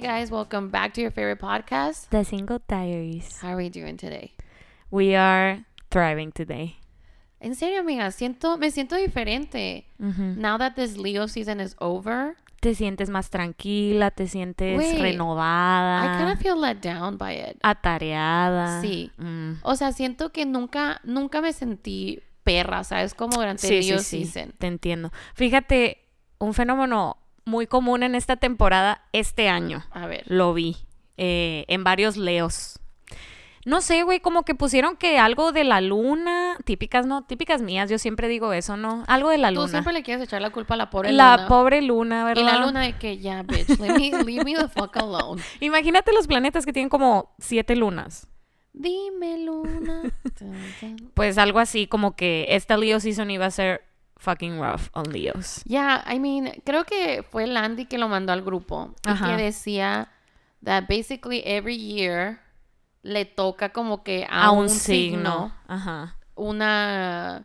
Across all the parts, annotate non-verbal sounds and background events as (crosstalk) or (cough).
guys, welcome back to your favorite podcast. The Single Diaries. How are we doing today? We are thriving today. En serio, amiga, siento, me siento diferente. Now that this Leo season is over, Te sientes más tranquila, te sientes Wait, I renovada, kind of feel let down by it. atareada. Sí. Mm. O sea, siento que nunca, nunca me sentí perra, ¿sabes? Como durante Sí, sí, Leo sí, season. te entiendo. Fíjate, un fenómeno muy común en esta temporada, este año, A ver. lo vi eh, en varios leos. No sé, güey, como que pusieron que algo de la luna, típicas, ¿no? Típicas mías, yo siempre digo eso, ¿no? Algo de la Tú luna. siempre le quieres echar la culpa a la pobre la luna. pobre luna, ¿verdad? y la luna de que ya, bitch, leave me, (laughs) leave me the fuck alone. Imagínate los planetas que tienen como siete lunas. Dime, luna. (laughs) Pues algo así como que esta Leo season iba a ser fucking rough on Leos. Yeah, I mean, creo que fue Landy que lo mandó al grupo y Ajá. que decía that basically every year le toca como que a, A un, un signo, signo. Ajá. una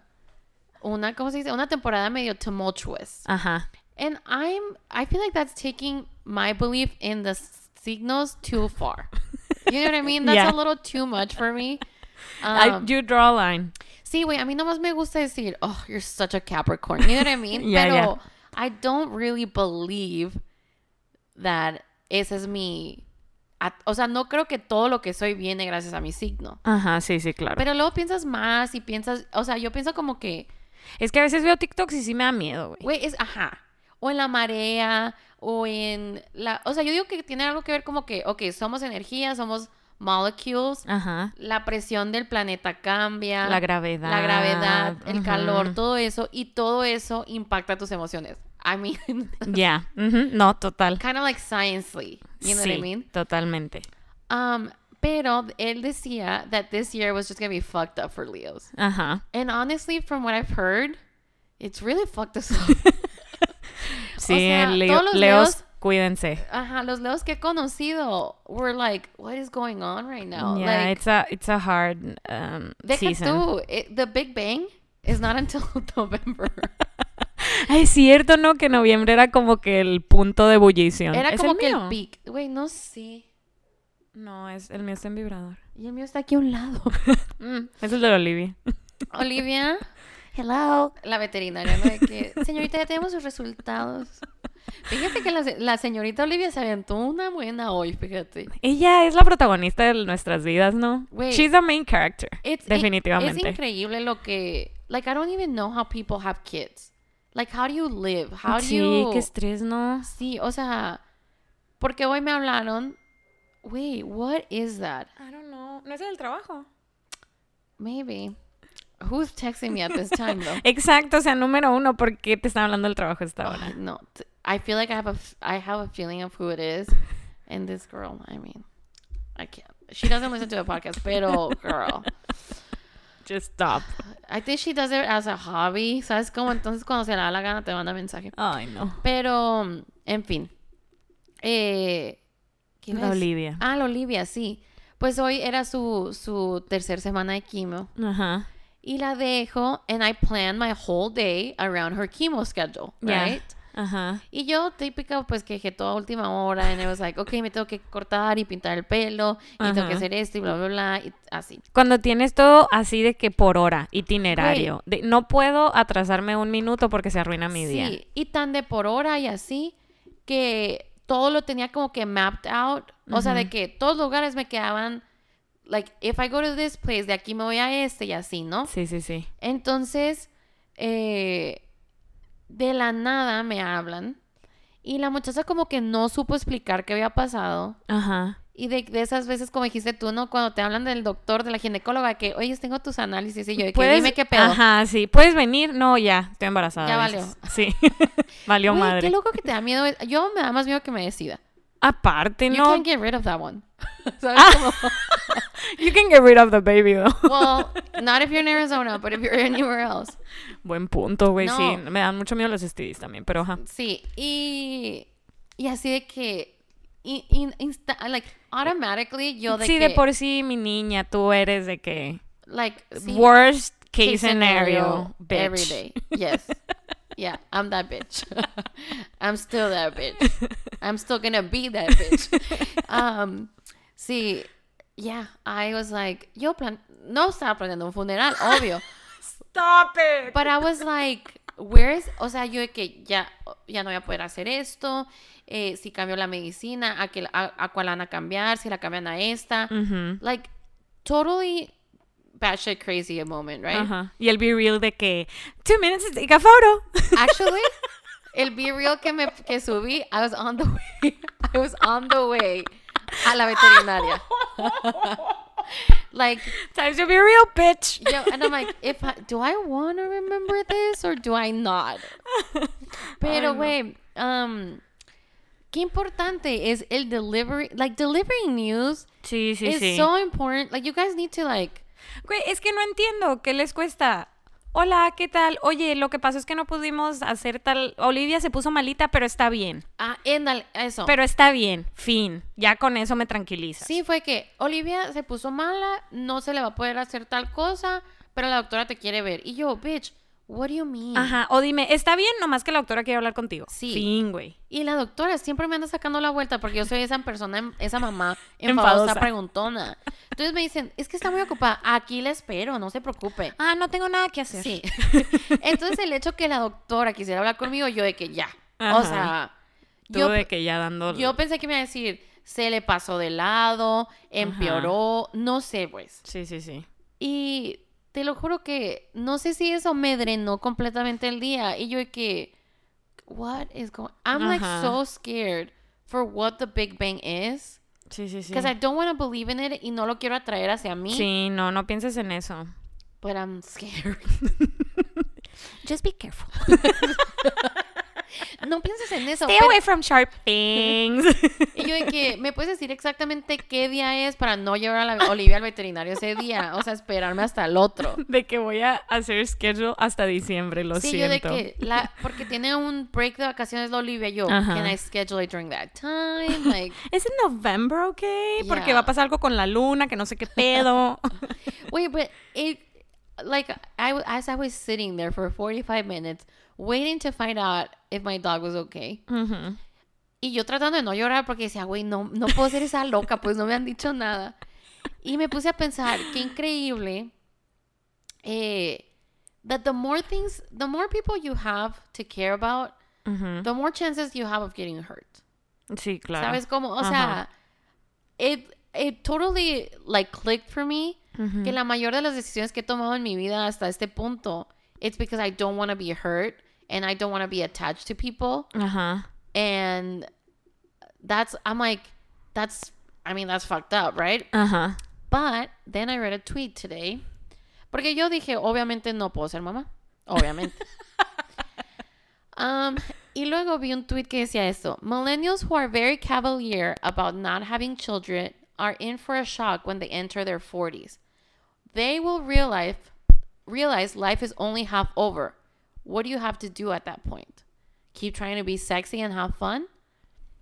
una ¿cómo se dice? Una temporada medio tumultuous. Ajá. And I'm I feel like that's taking my belief in the s- signos too far. (laughs) You know what I mean? That's Yeah. a little too much for me. I- Um, you draw a line. Sí, güey, a mí nomás me gusta decir, oh, you're such a Capricorn. You know what I mean? (laughs) Yeah, Pero yeah. I don't really believe that ese es mi... O sea, no creo que todo lo que soy viene gracias a mi signo. Ajá, sí, sí, claro. Pero luego piensas más y piensas... O sea, yo pienso como que, es que a veces veo TikToks y sí me da miedo, güey. güey, es... Ajá. O en la marea, o en la... O sea, yo digo que tiene algo que ver como que, ok, somos energía, somos molecules. Ajá. La presión del planeta cambia. La gravedad. la gravedad, el calor, todo eso, y todo eso impacta tus emociones. I mean, (laughs) ujú, No, total. kind of like sciencely, you know what I Sí, mean? totalmente. Um, pero él decía that this year was just gonna be fucked up for Leos. Ajá. And honestly, from what I've heard, it's really fucked us up. (laughs) Sí, sea, Leo- todos los Leos, Leos- cuídense. Ajá, los Leos que he conocido were like, what is going on right now? yeah, like, it's a it's a hard um, deja season. tú, it- the Big Bang is not until (laughs) November. Ay, (laughs) es cierto, ¿no? Que noviembre era como que el punto de ebullición. Era ¿Es como el que el mío? peak. Güey, no sé. No, es el mío está en vibrador. Y el mío está aquí a un lado. (laughs) Mm, es el de Olivia. Olivia, Hello. la veterinaria, ¿no? De que, señorita, ya tenemos sus resultados. Fíjate que la, se- la señorita Olivia se aventó una buena hoy, fíjate. Ella es la protagonista de nuestras vidas, ¿no? She's the main character. It's- definitivamente. Es increíble lo que... Like, I don't even know how people have kids. Like, how do you live? How do sí, you... qué estrés, ¿no? Sí, o sea... Porque hoy me hablaron... Wait, what is that? I don't know. No es el trabajo. Maybe. Who's texting me at this time, though? (laughs) Exacto, o sea, número uno, ¿por qué te están hablando del trabajo a esta hora? No, I feel like I have a I have a feeling of who it is, and this girl. I mean, I can't. She doesn't listen to the podcast, pero girl, Just stop. I think she does it as a hobby. ¿Sabes cómo? Entonces cuando se le da la gana te manda mensaje. Ay, no. Pero, en fin. Eh, ¿qué iba a La decir? Olivia. Ah, la Olivia, sí. Pues hoy era su su tercer semana de quimio Ajá. Y la dejo, and I plan my whole day around her chemo schedule, Yeah. right? Ajá. Y yo, típica, pues que dejé toda última hora. And it was like, ok, me tengo que cortar y pintar el pelo. Y tengo que hacer esto y bla, bla, bla. Y así. Cuando tienes todo así de que por hora, itinerario. De, no puedo atrasarme un minuto porque se arruina mi día. Sí, y tan de por hora y así, que todo lo tenía como que mapped out. O sea, de que todos los lugares me quedaban, like, if I go to this place, de aquí me voy a este y así, ¿no? Sí, sí, sí. Entonces, eh, de la nada me hablan. Y la muchacha como que no supo explicar qué había pasado. Ajá. Y de, de esas veces, como dijiste tú, ¿no? Cuando te hablan del doctor, de la ginecóloga, que, oye, tengo tus análisis. Y yo, que ¿Puedes- dime qué pedo. Ajá, sí. ¿Puedes venir? No, ya. Estoy embarazada. Ya valió. Sí. (laughs) Valió Güey, madre. qué loco que te da miedo. Yo me da más miedo que me decida. Aparte, You no. can't get rid of that one. (laughs) ¿Sabes Ah. (laughs) You can get rid of the baby, though. (laughs) Well, not if you're in Arizona, but if you're anywhere else. Buen punto, güey. No. Sí, me dan mucho miedo los STDs también, pero ajá. Sí, y, y así de que, y, y- insta- like, automatically yo de sí, que, de por sí, mi niña, tú eres de que like, sí, worst case, case scenario, bitch. every day. Yes. Yeah, I'm that bitch. (laughs) I'm still that bitch. I'm still gonna be that bitch. (laughs) Um, sí, yeah, I was like, yo plan, no estaba planeando un funeral, obvio. Stop it. But I was like, where is, o sea, yo de que ya, ya no voy a poder hacer esto, eh, si cambio la medicina, a, que, a, a cuál van a cambiar, si la cambian a esta. Like, totally batshit crazy a moment, right? Ajá. Y el be real de que two minutes to take a photo. (laughs) Actually, el be real que me que subí, I was on the way. (laughs) I was on the way a la veterinaria. (laughs) like, Times to be real, bitch. yo, and I'm like, if I, do I want to remember this or do I not? Pero, güey, um, qué importante is el delivery, like delivering news Sí, sí, is sí. so important. Like, you guys need to like, Güey, es que no entiendo qué les cuesta. Hola, ¿qué tal? Oye, lo que pasó es que no pudimos hacer tal. Olivia se puso malita, pero está bien. ah, éndale, eso. Pero está bien. Fin. Ya con eso me tranquiliza. Sí, fue que Olivia se puso mala, no se le va a poder hacer tal cosa, pero la doctora te quiere ver. Y yo, bitch, what do you mean? Ajá. O dime, está bien, nomás que la doctora quiere hablar contigo. Sí. Fin, güey. Y la doctora siempre me anda sacando la vuelta porque yo soy esa persona, esa mamá (laughs) enfadosa, Enfadosa. preguntona. Entonces me dicen, es que está muy ocupada, aquí la espero, no se preocupe. Ah, no tengo nada que hacer. Sí. (laughs) Entonces el hecho que la doctora quisiera hablar conmigo, yo de que ya. O Ajá. sea, Tú yo, de que ya dando. yo pensé que me iba a decir, se le pasó de lado, empeoró, no sé, pues. Sí, sí, sí. Y te lo juro que no sé si eso me drenó completamente el día. Y yo que, what is going I'm like so scared for what the Big Bang is. Sí, sí, sí. Because I don't want to believe in it y no lo quiero atraer hacia mí. Sí, no, no pienses en eso. But I'm scared. (laughs) Just be careful. (laughs) (laughs) no pienses en eso. Stay pero- away from sharp (laughs) things. y yo de que, ¿me puedes decir exactamente qué día es para no llevar a la Olivia al veterinario ese día? O sea, esperarme hasta el otro. (laughs) de que voy a hacer schedule hasta diciembre, lo Sí, yo de siento. que, la, porque tiene un break de vacaciones la Olivia, yo, Ajá. can I schedule it during that time? Like, ¿Es en November, ok? Porque Yeah. va a pasar algo con la luna, que no sé qué pedo. wait, but it, like, I, as I was sitting there for 45 minutes, waiting to find out if my dog was okay. Ujú. Y yo tratando de no llorar porque decía, güey, no, no puedo ser esa loca, pues no me han dicho nada. Y me puse a pensar, qué increíble, eh, that the more things, the more people you have to care about, the more chances you have of getting hurt. Sí, claro. ¿Sabes cómo? O sea, it, it totally, like, clicked for me que la mayor de las decisiones que he tomado en mi vida hasta este punto, it's because I don't want to be hurt and I don't want to be attached to people. Ajá. And that's, I'm like, that's, I mean, that's fucked up, right? Ajá. But then I read a tweet today. Porque yo dije, obviamente no puedo ser mamá. Obviamente. (laughs) um, y luego vi un tweet que decía esto. Millennials who are very cavalier about not having children are in for a shock when they enter their 40s. They will realize, realize life is only half over. What do you have to do at that point? Keep trying to be sexy and have fun?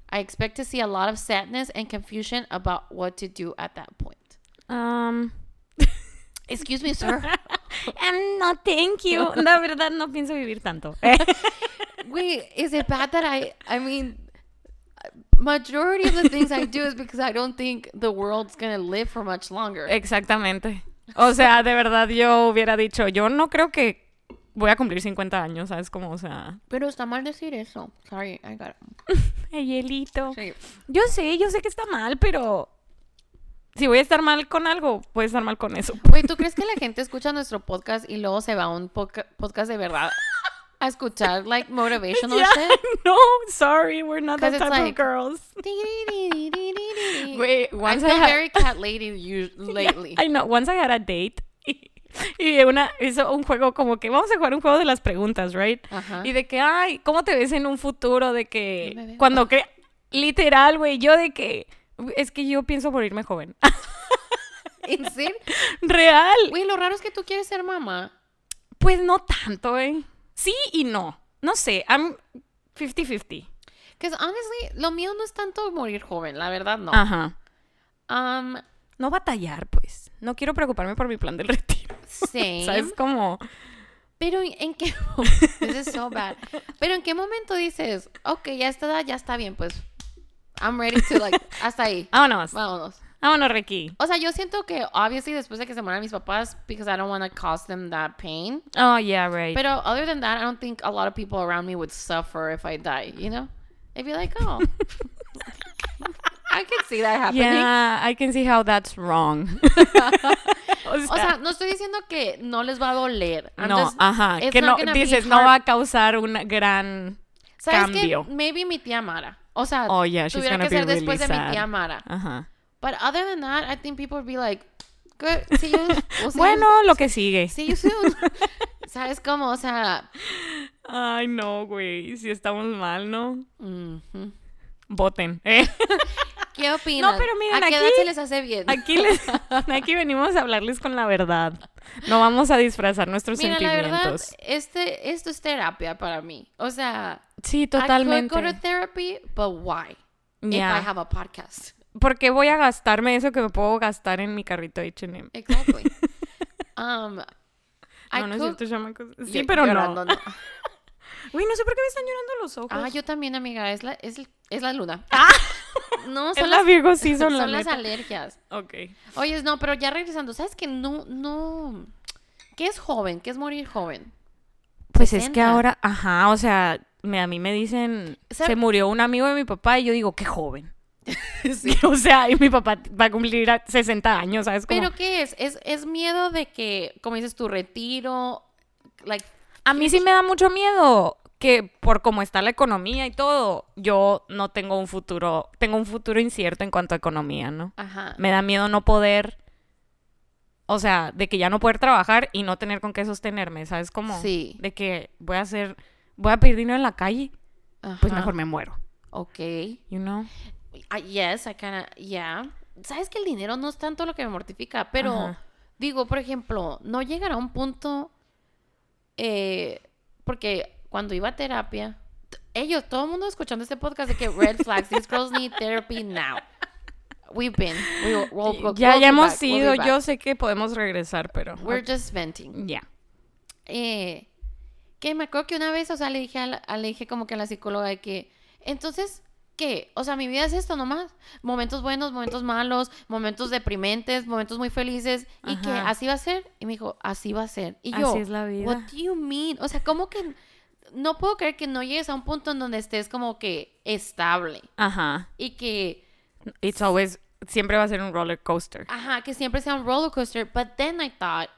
I expect to see a lot of sadness and confusion about what to do at that point. Um, (laughs) Excuse me, sir. (laughs) um, no, thank you. (laughs) La verdad, no pienso vivir tanto. Wait, is it bad that I, I mean, majority of the things I do is because I don't think the world's gonna live for much longer. Exactamente. O sea, de verdad yo hubiera dicho, yo no creo que voy a cumplir 50 años, ¿sabes? Como, o sea, Pero está mal decir eso. Sorry, I got el hielito. it. (laughs) Yo sé, yo sé que está mal, pero si voy a estar mal con algo, voy a estar mal con eso. Wait, ¿tú crees que la gente escucha nuestro podcast y luego se va a un podca- podcast de verdad a escuchar, like, motivational Yeah, shit? (laughs) no, sorry, we're not that type like- of girls. Wait, Wait, I once feel I had- very cat lady lately. I know, once I had a date (laughs) y una hizo un juego como que vamos a jugar un juego de las preguntas, right? Ajá. Y de que, ay, ¿cómo te ves en un futuro? De que cuando cre literal, güey, yo de que es que yo pienso morirme joven. ¿En serio? (laughs) Real. Güey, lo raro es que tú quieres ser mamá. Pues no tanto, ¿eh? Sí y no. No sé, I'm 50-50. Because honestly, lo mío no es tanto morir joven, la verdad no. Ajá. Um, No batallar, pues. No quiero preocuparme por mi plan del retiro. same. (laughs) ¿Sabes? Como... Pero en, qué This is so bad. Pero en qué momento dices, ok, ya está, ya está bien, pues I'm ready to like hasta ahí. (laughs) Vámonos. Vámonos. Vámonos, Ricky. O sea, yo siento que obviously después de que se mueran mis papás because I don't want to cause them that pain. Oh, yeah, right. Pero other than that, I don't think a lot of people around me would suffer if I die, you know? They'd be like, "Oh, (laughs) I can see that happening." yeah, I can see how that's wrong. (laughs) (laughs) o O sea, no estoy diciendo que no les va a doler. I'm no, just- ajá, que no, dices, no va a causar un gran ¿Sabes cambio. qué? Maybe mi tía Mara. O sea, Oh, yeah, she's tuviera que be ser después de mi tía. Mara. Ajá. But other than that, I think people would be like, good, see you. we'll see Bueno, you, lo que sigue. see you soon. (laughs) ¿Sabes cómo? O sea, Ay, no, güey, si estamos mal, ¿no? Voten. Eh, ¿qué opinan? No, pero miren, ¿A qué edad aquí- se les hace bien? Aquí, les- (laughs) aquí venimos a hablarles con la verdad. No vamos a disfrazar nuestros Mira, la verdad, sentimientos. este, esto es terapia para mí. O sea, sí, I could totalmente. go to therapy, but why? If. I have a podcast. ¿Por qué voy a gastarme eso que me puedo gastar en mi carrito de H&M? Exactly. (laughs) um, I No, no es could- cierto, chamacos. Sí, Yo- pero llorando, no. (laughs) Uy, no sé por qué me están llorando los ojos. Ah, yo también, amiga. Es la, es, es la luna. No, (laughs) (laughs) son la las, Virgo season, son la las alergias. Ok. Oye, no, pero ya regresando, ¿sabes que no, no... ¿Qué es joven? ¿Qué es morir joven? Pues es que 60. ahora, ajá, o sea, me, a mí me dicen, ¿Sabe- se murió un amigo de mi papá y yo digo, qué joven. (laughs) Sí. o sea, y mi papá va a cumplir a 60 años, ¿sabes? Como, ¿Pero qué es? es? Es miedo de que, como dices, tu retiro, like... a mí sí me da mucho miedo que por cómo está la economía y todo, yo no tengo un futuro, tengo un futuro incierto en cuanto a economía, ¿no? Ajá. Me da miedo no poder, o sea, de que ya no poder trabajar y no tener con qué sostenerme, ¿sabes? Como Sí. de que voy a hacer, voy a pedir dinero en la calle, pues mejor me muero, Ok. you know? I- yes, I kinda, yeah. Sabes que el dinero no es tanto lo que me mortifica, pero Ajá. digo, por ejemplo, no llegará a un punto, eh, porque cuando iba a terapia, ellos, todo el mundo escuchando este podcast de que red flags, these girls need therapy now. We've been, we, will- we'll- we'll- ya, we'll ya be hemos back, ido, yo sé que podemos regresar, pero... We're just venting. Ya. Eh, que me acuerdo que una vez, o sea, le dije, a la- le dije como que a la psicóloga de que, entonces, ¿qué? O sea, mi vida es esto nomás. Momentos buenos, momentos malos, momentos deprimentes, momentos muy felices. Y que Ajá. así va a ser. Y me dijo, así va a ser. Y yo, Así es la vida. what do you mean? O sea, ¿cómo que no puedo creer que no llegues a un punto en donde estés como que estable? Ajá. Y que, It's always, siempre va a ser un roller coaster. ajá, que siempre sea un roller coaster. But then I thought,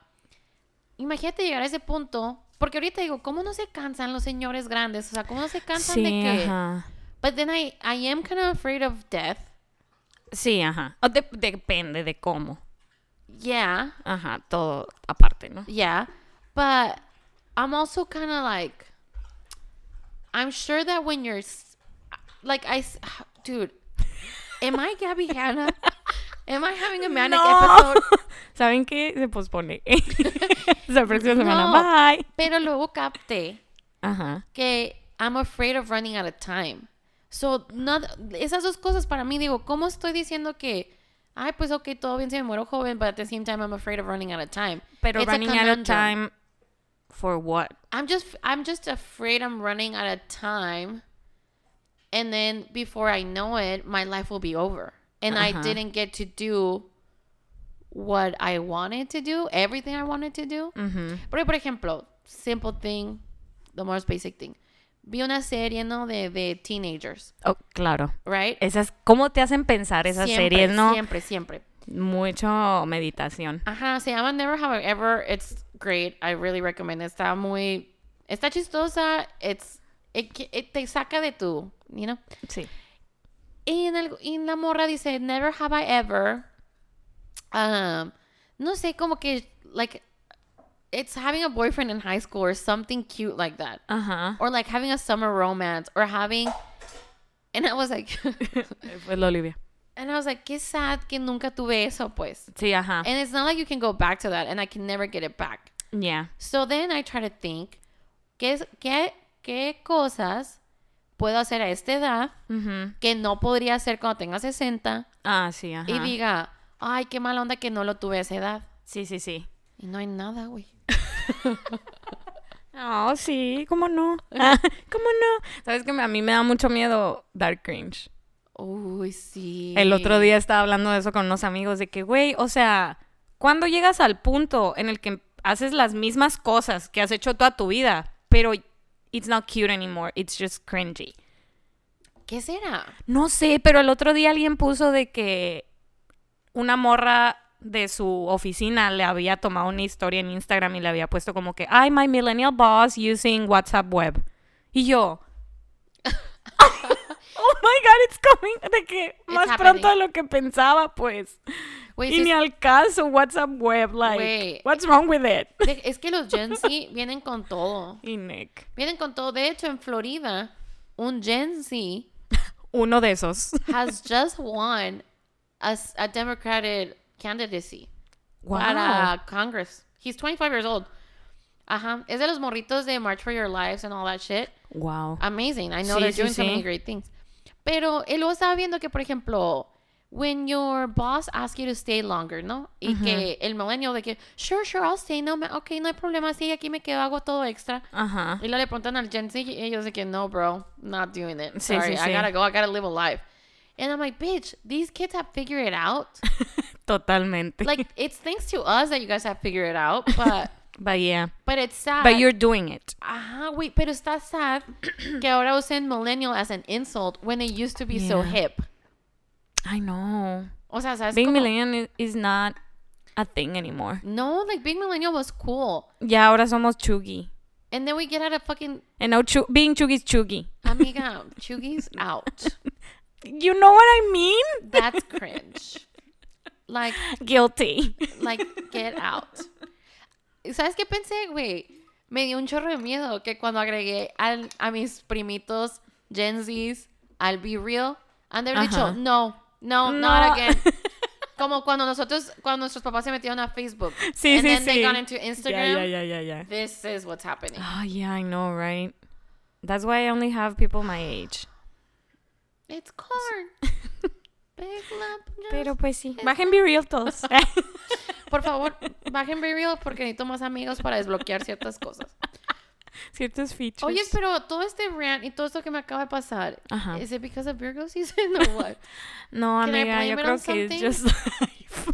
imagínate llegar a ese punto. Porque ahorita digo, ¿cómo no se cansan los señores grandes? O sea, ¿cómo no se cansan de que... ajá. But then I, I am kind of afraid of death. Sí, ajá. O de- depende de cómo. Yeah, Ajá, todo aparte, ¿no? yeah. But I'm also kind of like, I'm sure that when you're, like, I, (sighs) dude, am I Gabby Hanna? Am I having a manic episode? (laughs) ¿Saben qué? Se pospone. (laughs) La próxima semana. No. Bye. Pero luego capté Ajá. que I'm afraid of running out of time. So, no, esas dos cosas para mí, digo, ¿cómo estoy diciendo que, ay, pues ok, todo bien si me muero joven, but at the same time I'm afraid of running out of time? Pero It's running out of time for what? I'm just I'm just afraid I'm running out of time and then before I know it my life will be over and I Ajá. didn't get to do what I wanted to do, everything I wanted to do. Ujú. Porque por ejemplo, simple thing, the most basic thing. Vi una serie, ¿no? De, de teenagers, Oh, claro. right? Esas, ¿Cómo te hacen pensar esas siempre, series, no? Siempre, siempre. Mucho meditación. Ajá, se llama Never Have I Ever. It's great. I really recommend. it. Está muy... Está chistosa. It's... It, it te saca de tu... You know? Sí. Y en, el, y en la morra dice, Never have I ever... Um, no sé, como que... Like... It's having a boyfriend in high school or something cute like that. Ajá. Or like having a summer romance. Or having... And I was like... (laughs) (laughs) Fue la Olivia. And I was like, qué sad que nunca tuve eso, pues. Sí, ajá. And it's not like you can go back to that. And I can never get it back. Ya. So then I try to think, ¿qué, qué, qué cosas puedo hacer a esta edad Ujú. que no podría hacer cuando tenga 60 Ah, sí, ajá. y diga, ay, qué mala onda que no lo tuve a esa edad? Sí, sí, sí. Y no hay nada, güey. (laughs) Oh, sí, ¿cómo no? (laughs) ¿Cómo no? Sabes que a mí me da mucho miedo dar cringe. Uy, sí. El otro día estaba hablando de eso con unos amigos, de que, güey, o sea, cuando llegas al punto en el que haces las mismas cosas que has hecho toda tu vida, pero it's not cute anymore, it's just cringy. ¿Qué será? No sé, pero el otro día alguien puso de que una morra de su oficina le había tomado una historia en Instagram y le había puesto como que, ay, my millennial boss using WhatsApp web. Y yo, (laughs) oh my god, it's coming. De que más happening. pronto de lo que pensaba, pues. Y sí ni es- al caso, WhatsApp web, like, what's wrong with it? de- es que los Gen Z (laughs) vienen con todo. Y Nick, Vienen con todo. De hecho, en Florida, un Gen Z uno de esos. has (laughs) just won a, a Democratic candidacy Wow. para Congress. He's 25 years old. Ajá. Es de los morritos de March for Your Lives and all that shit. Wow. Amazing. I know Sí, they're sí, doing so sí. many great things. Pero él estaba viendo que, por ejemplo, when your boss asks you to stay longer, ¿no? Y que el millennial de que, sure, sure, I'll stay. No, me- ok, no hay problema. Sí, aquí me quedo, hago todo extra. Ajá. Y luego le preguntan al Gen Z y ellos de que, no, bro, not doing it. Sí, Sorry, sí, I sí. gotta go. I gotta live a life. And I'm like, bitch, these kids have figured it out. (laughs) Totalmente. like, it's thanks to us that you guys have figured it out, but... (laughs) but yeah. But it's sad. But you're doing it. Ajá, güey, pero está sad (clears throat) que ahora usen millennial as an insult when it used to be so hip. I know. O sea, ¿sabes Being cómo? millennial is not a thing anymore. No, like being millennial was cool. Ya ahora somos chuggy. And then we get out of fucking And now chu- being chuggy is chuggy. amiga, (laughs) chuggies out. You know what I mean? That's cringe. Like, (laughs) Guilty. like, get out. ¿Y ¿Sabes qué pensé, güey? Me dio un chorro de miedo que cuando agregué al, a mis primitos Gen Zs al Be Real, han de haber dicho, no, no, No. not again. (laughs) Como cuando nosotros, cuando nuestros papás se metieron a Facebook. Sí, and sí, then they sí. got into Instagram. Yeah, yeah, yeah, yeah, yeah. This is what's happening. Oh, yeah, I know, right? That's why I only have people my age. It's corn. (laughs) Big lump. Pero pues sí. Bajen Be Real todos. (laughs) Por favor, bajen Real porque necesito más amigos para desbloquear ciertas cosas. Ciertos features. Oye, pero todo este rant y todo esto que me acaba de pasar, Ajá. ¿es it because of Virgo season or what? (laughs) No, Can amiga, yo creo que es just life.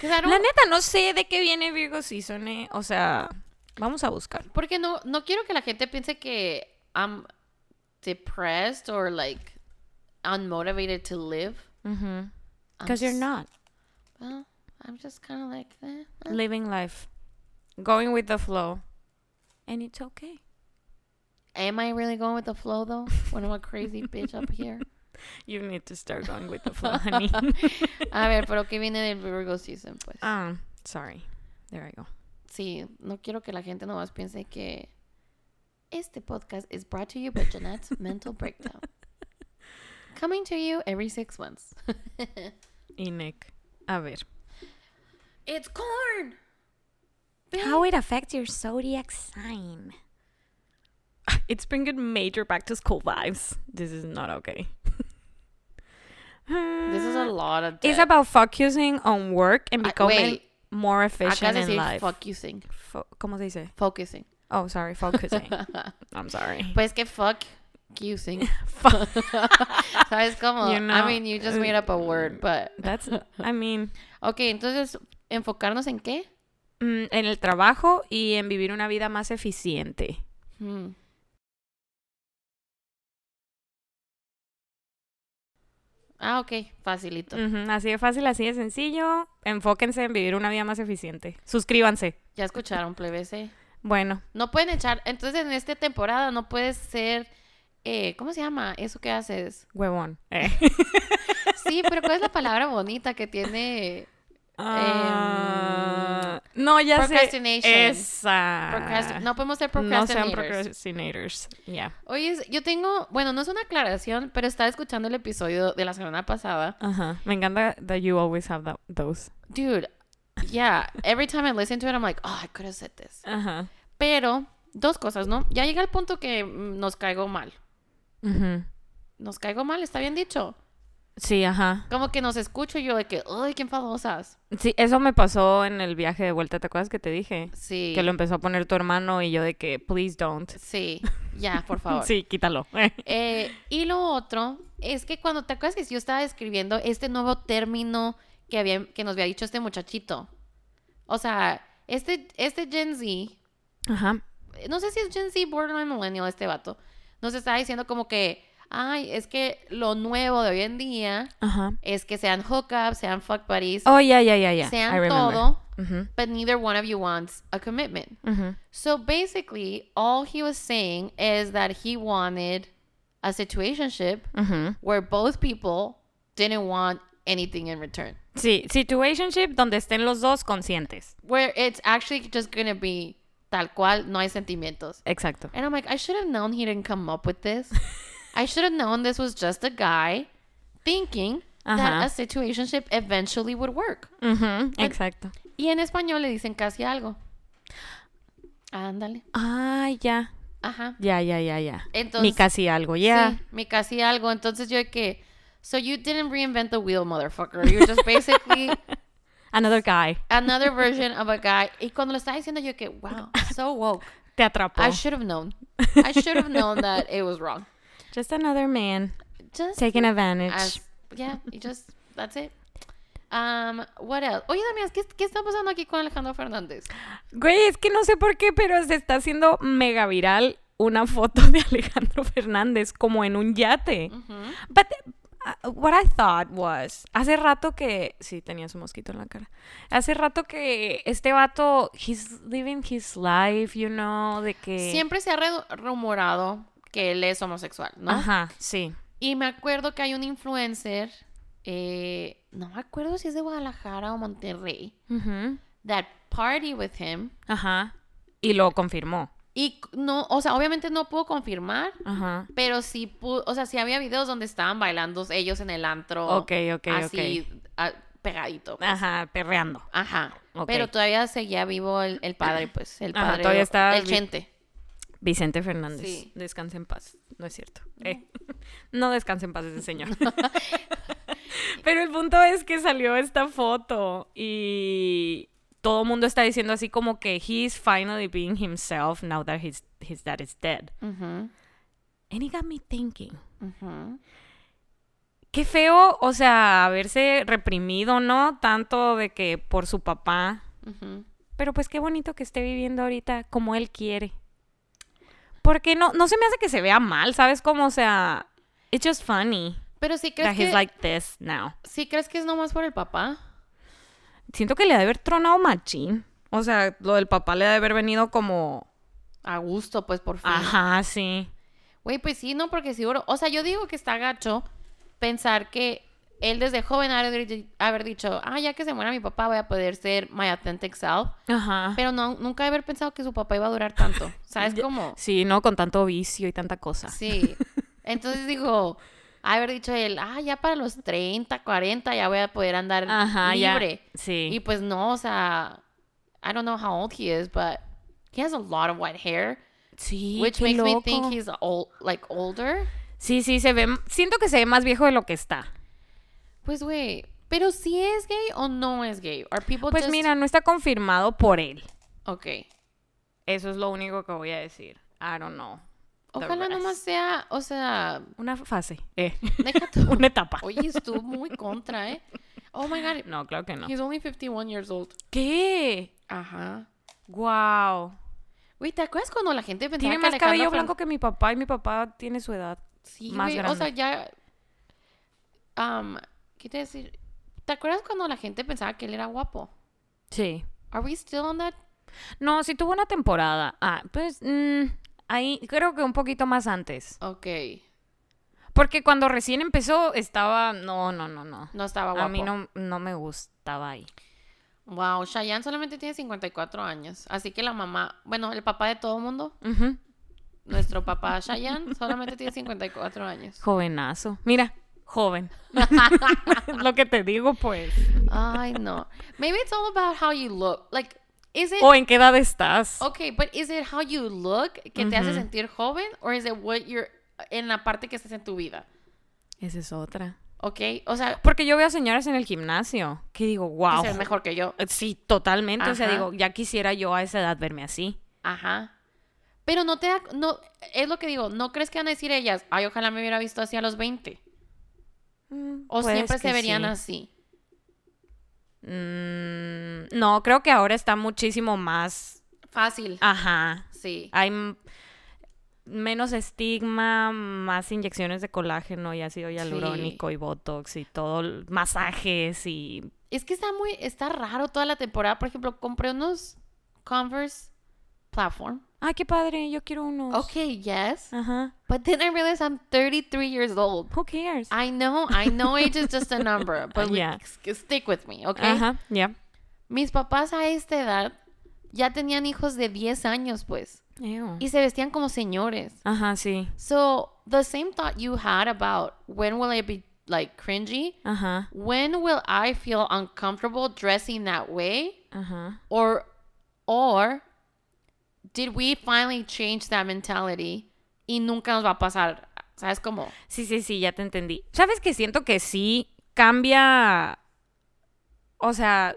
(laughs) La neta, no sé de qué viene Virgo Season, eh. O sea, vamos a buscar. Porque no, no quiero que la gente piense que I'm depressed or like unmotivated to live. Mhm. I'm Because you're not Well, I'm just kind of like, eh, eh. living life. Going with the flow. And it's okay. am I really going with the flow though? When I'm a crazy bitch up here. (laughs) You need to start going with the flow, (laughs) honey. A ver, pero ¿qué viene del Virgo season, pues? um, sorry. There I go. Sí, no quiero que la gente nomás piense que este podcast is brought to you by Jeanette's (laughs) Mental Breakdown. Coming to you every six months. Y Nick. A ver. It's corn! How it affects your zodiac sign. (laughs) It's bringing major back to school vibes. This is not okay. (laughs) This is a lot of It's about focusing on work and becoming wait. more Acabas efficient de in decir life. focusing. Fo- ¿Cómo se dice? Focusing. Oh, sorry, focusing. (laughs) I'm sorry. Pues que fuck using. ¿Sabes cómo? You I mean, you just made up a word, but... That's, I mean, Ok, entonces, ¿enfocarnos en qué? mm, en el trabajo y en vivir una vida más eficiente. Hmm. Ah, ok, facilito. Así de fácil, así de sencillo. Enfóquense en vivir una vida más eficiente. Suscríbanse. Ya escucharon, plebese. Bueno, No pueden echar, entonces en esta temporada no puedes ser, eh, ¿cómo se llama? Eso que haces. huevón. Eh. Sí, pero ¿cuál es la palabra bonita que tiene? Ah, no, ya sé. procrastination. Esa. Procrasti- no podemos ser No sean procrastinators. procrastinators. Ya. Oye, yo tengo, bueno, no es una aclaración, pero estaba escuchando el episodio de la semana pasada. Ajá. Me encanta that you always have that, those. Dude, yeah, every time I listen to it, I'm like, oh, I could have said this. Ajá. Pero, dos cosas, ¿no? Ya llega el punto que mm, nos caigo mal. Ujú. Nos caigo mal, está bien dicho. Sí, ajá. Como que nos escucho y yo de que, ay, qué enfadosas. Sí, eso me pasó en el viaje de vuelta, ¿te acuerdas que te dije? Sí. Que lo empezó a poner tu hermano y yo de que, please don't. Sí, ya, por (laughs) favor. Sí, quítalo. (laughs) Eh, y lo otro es que cuando te acuerdas que yo estaba describiendo este nuevo término que, había, que nos había dicho este muchachito. O sea, este, este Gen Z, Ajá. no sé si es Gen Z, borderline millennial este vato, nos estaba diciendo como que, ay, es que lo nuevo de hoy en día Ajá. es que sean hookups, sean fuck buddies, Oh, yeah, yeah, yeah, yeah. Sean todo, Ujú, but neither one of you wants a commitment. So basically, all he was saying is that he wanted a situationship Ujú. where both people didn't want anything in return. Sí, situationship donde estén los dos conscientes. Where it's actually just gonna be tal cual, no hay sentimientos. Exacto. And I'm like, I should have known he didn't come up with this. (laughs) I should have known this was just a guy thinking that Ajá. a situationship eventually would work. Ujú, Exacto. Y en español le dicen casi algo. Ándale. Ah, ya. Ajá. Ya, ya, ya, ya. Mi Entonces- casi algo, ya. Sí, mi casi algo. Entonces yo que, so you didn't reinvent the wheel, motherfucker. You're just basically (laughs) Another guy. another (laughs) version of a guy. Y cuando lo estaba diciendo yo que, wow, so woke. Te atrapó. I should have known. (laughs) I should have known that it was wrong. Just another man Just taking advantage. as, yeah, you just, that's it. Um, what else? Oye, Damián, ¿qué, ¿qué está pasando aquí con Alejandro Fernández? Güey, es que no sé por qué, pero se está haciendo mega viral una foto de Alejandro Fernández como en un yate. But uh, what I thought was, hace rato que sí tenía su mosquito en la cara. Hace rato que este vato he's living his life, you know, de que Siempre se ha rumorado que él es homosexual, ¿no? Ajá, sí. Y me acuerdo que hay un influencer, eh, no me acuerdo si es de Guadalajara o Monterrey, Ujú. that party with him. Ajá. Y lo confirmó. Y no, o sea, obviamente no pudo confirmar, Ajá. pero sí pudo, o sea, sí había videos donde estaban bailando ellos en el antro. Ok, ok, así, a- pegadito. pues. Ajá, perreando. Ajá. Pero todavía seguía vivo el, el padre, pues, el Ajá, padre. todavía está El Chente. Vicente Fernández. Sí. Descanse en paz. No es cierto. Eh, (laughs) No descanse en paz ese señor. (laughs) (laughs) Pero el punto es que salió esta foto y todo el mundo está diciendo así como que he's finally being himself now that his, his dad is dead. And it got me thinking. Qué feo, o sea, haberse reprimido, ¿no? Tanto de que por su papá. Pero pues qué bonito que esté viviendo ahorita como él quiere. Porque no, no se me hace que se vea mal, ¿sabes? Como, o sea, it's just funny Pero sí crees that que, he's like this now. sí crees que es nomás por el papá. Siento que le ha de haber tronado machín. O sea, lo del papá le ha de haber venido como... A gusto, pues, por fin. Ajá, sí. Güey, pues sí, no, porque seguro. O sea, yo digo que está gacho pensar que él desde joven ha haber, dicho, ah, ya que se muera mi papá, voy a poder ser my authentic self. Ajá. Pero no, nunca haber pensado que su papá iba a durar tanto. (laughs) ¿Sabes Ya- cómo? Sí, no con tanto vicio y tanta cosa. Sí. (laughs) Entonces digo, haber dicho él, ah, ya para los 30, 40 ya voy a poder andar Ajá, ya. libre. Sí. Y pues no, o sea, I don't know how old he is, but he has a lot of white hair, sí, which makes me loco. think he's old, like older. Sí, sí, se ve... Siento que se ve más viejo de lo que está. Pues güey, pero si es gay o no es gay, are people Pues just- mira, no está confirmado por él. Ok. Eso es lo único que voy a decir. I don't know. Ojalá nomás sea, o sea, Una fase. Eh. (laughs) Una etapa. Oye, estuvo muy contra, ¿eh? Oh my god, No, claro que no. he's only 51 years old. ¿Qué? Ajá. Wow. Güey, ¿te acuerdas cuando la gente pensaba Tiene más cabello blanco que mi papá y mi papá tiene su edad. Sí, más güey, o sea, grande. ya... Um, ¿Qué te decir? ¿Te acuerdas cuando la gente pensaba que él era guapo? Sí. Are we still on that? No, sí tuvo una temporada. Ah, pues mm, ahí creo que un poquito más antes. Ok. Porque cuando recién empezó estaba... No, no, no, no. No estaba guapo. A mí no, no me gustaba ahí. Wow, Chayanne solamente tiene 54 años. Así que la mamá... Bueno, el papá de todo mundo, nuestro papá Chayanne, solamente tiene 54 años. (laughs) Jovenazo. Mira, joven. (laughs) Lo que te digo, pues. Ay, no. Maybe it's all about how you look. Like, is it... ¿O en qué edad estás? Okay, but is it how you look que te hace sentir joven? Or is it what you're... En la parte que estás en tu vida? Esa es otra. ¿Ok? O sea, Porque yo veo señoras en el gimnasio que digo, wow. que mejor que yo. Sí, totalmente. O sea, digo, ya quisiera yo a esa edad verme así. Ajá. Pero no te da, no, es lo que digo, ¿no crees que van a decir ellas, ay, ojalá me hubiera visto así a los 20? Mm, O pues siempre se verían sí. así. Mm, no, creo que ahora está muchísimo más. Fácil. Ajá. Sí. Hay menos estigma, más inyecciones de colágeno y ácido hialurónico y botox y todo, masajes y. Es que está muy, está raro toda la temporada. Por ejemplo, compré unos Converse Platform. Ay, qué padre, yo quiero unos. Okay, yes. Ajá. But then I realized I'm 33 years old. Who cares? I know, I know age is just a number, (laughs) but Yeah. stick with me, okay? Ajá, ya. Mis papás a esta edad ya tenían hijos de 10 años, pues, Ew. y se vestían como señores. Ajá, sí. So, the same thought you had about when will I be like cringy? Uh huh. When will I feel uncomfortable dressing that way? ajá. Or or did we finally change that mentality y nunca nos va a pasar? ¿Sabes cómo? Sí, sí, sí, ya te entendí. ¿Sabes que siento que sí cambia? O sea,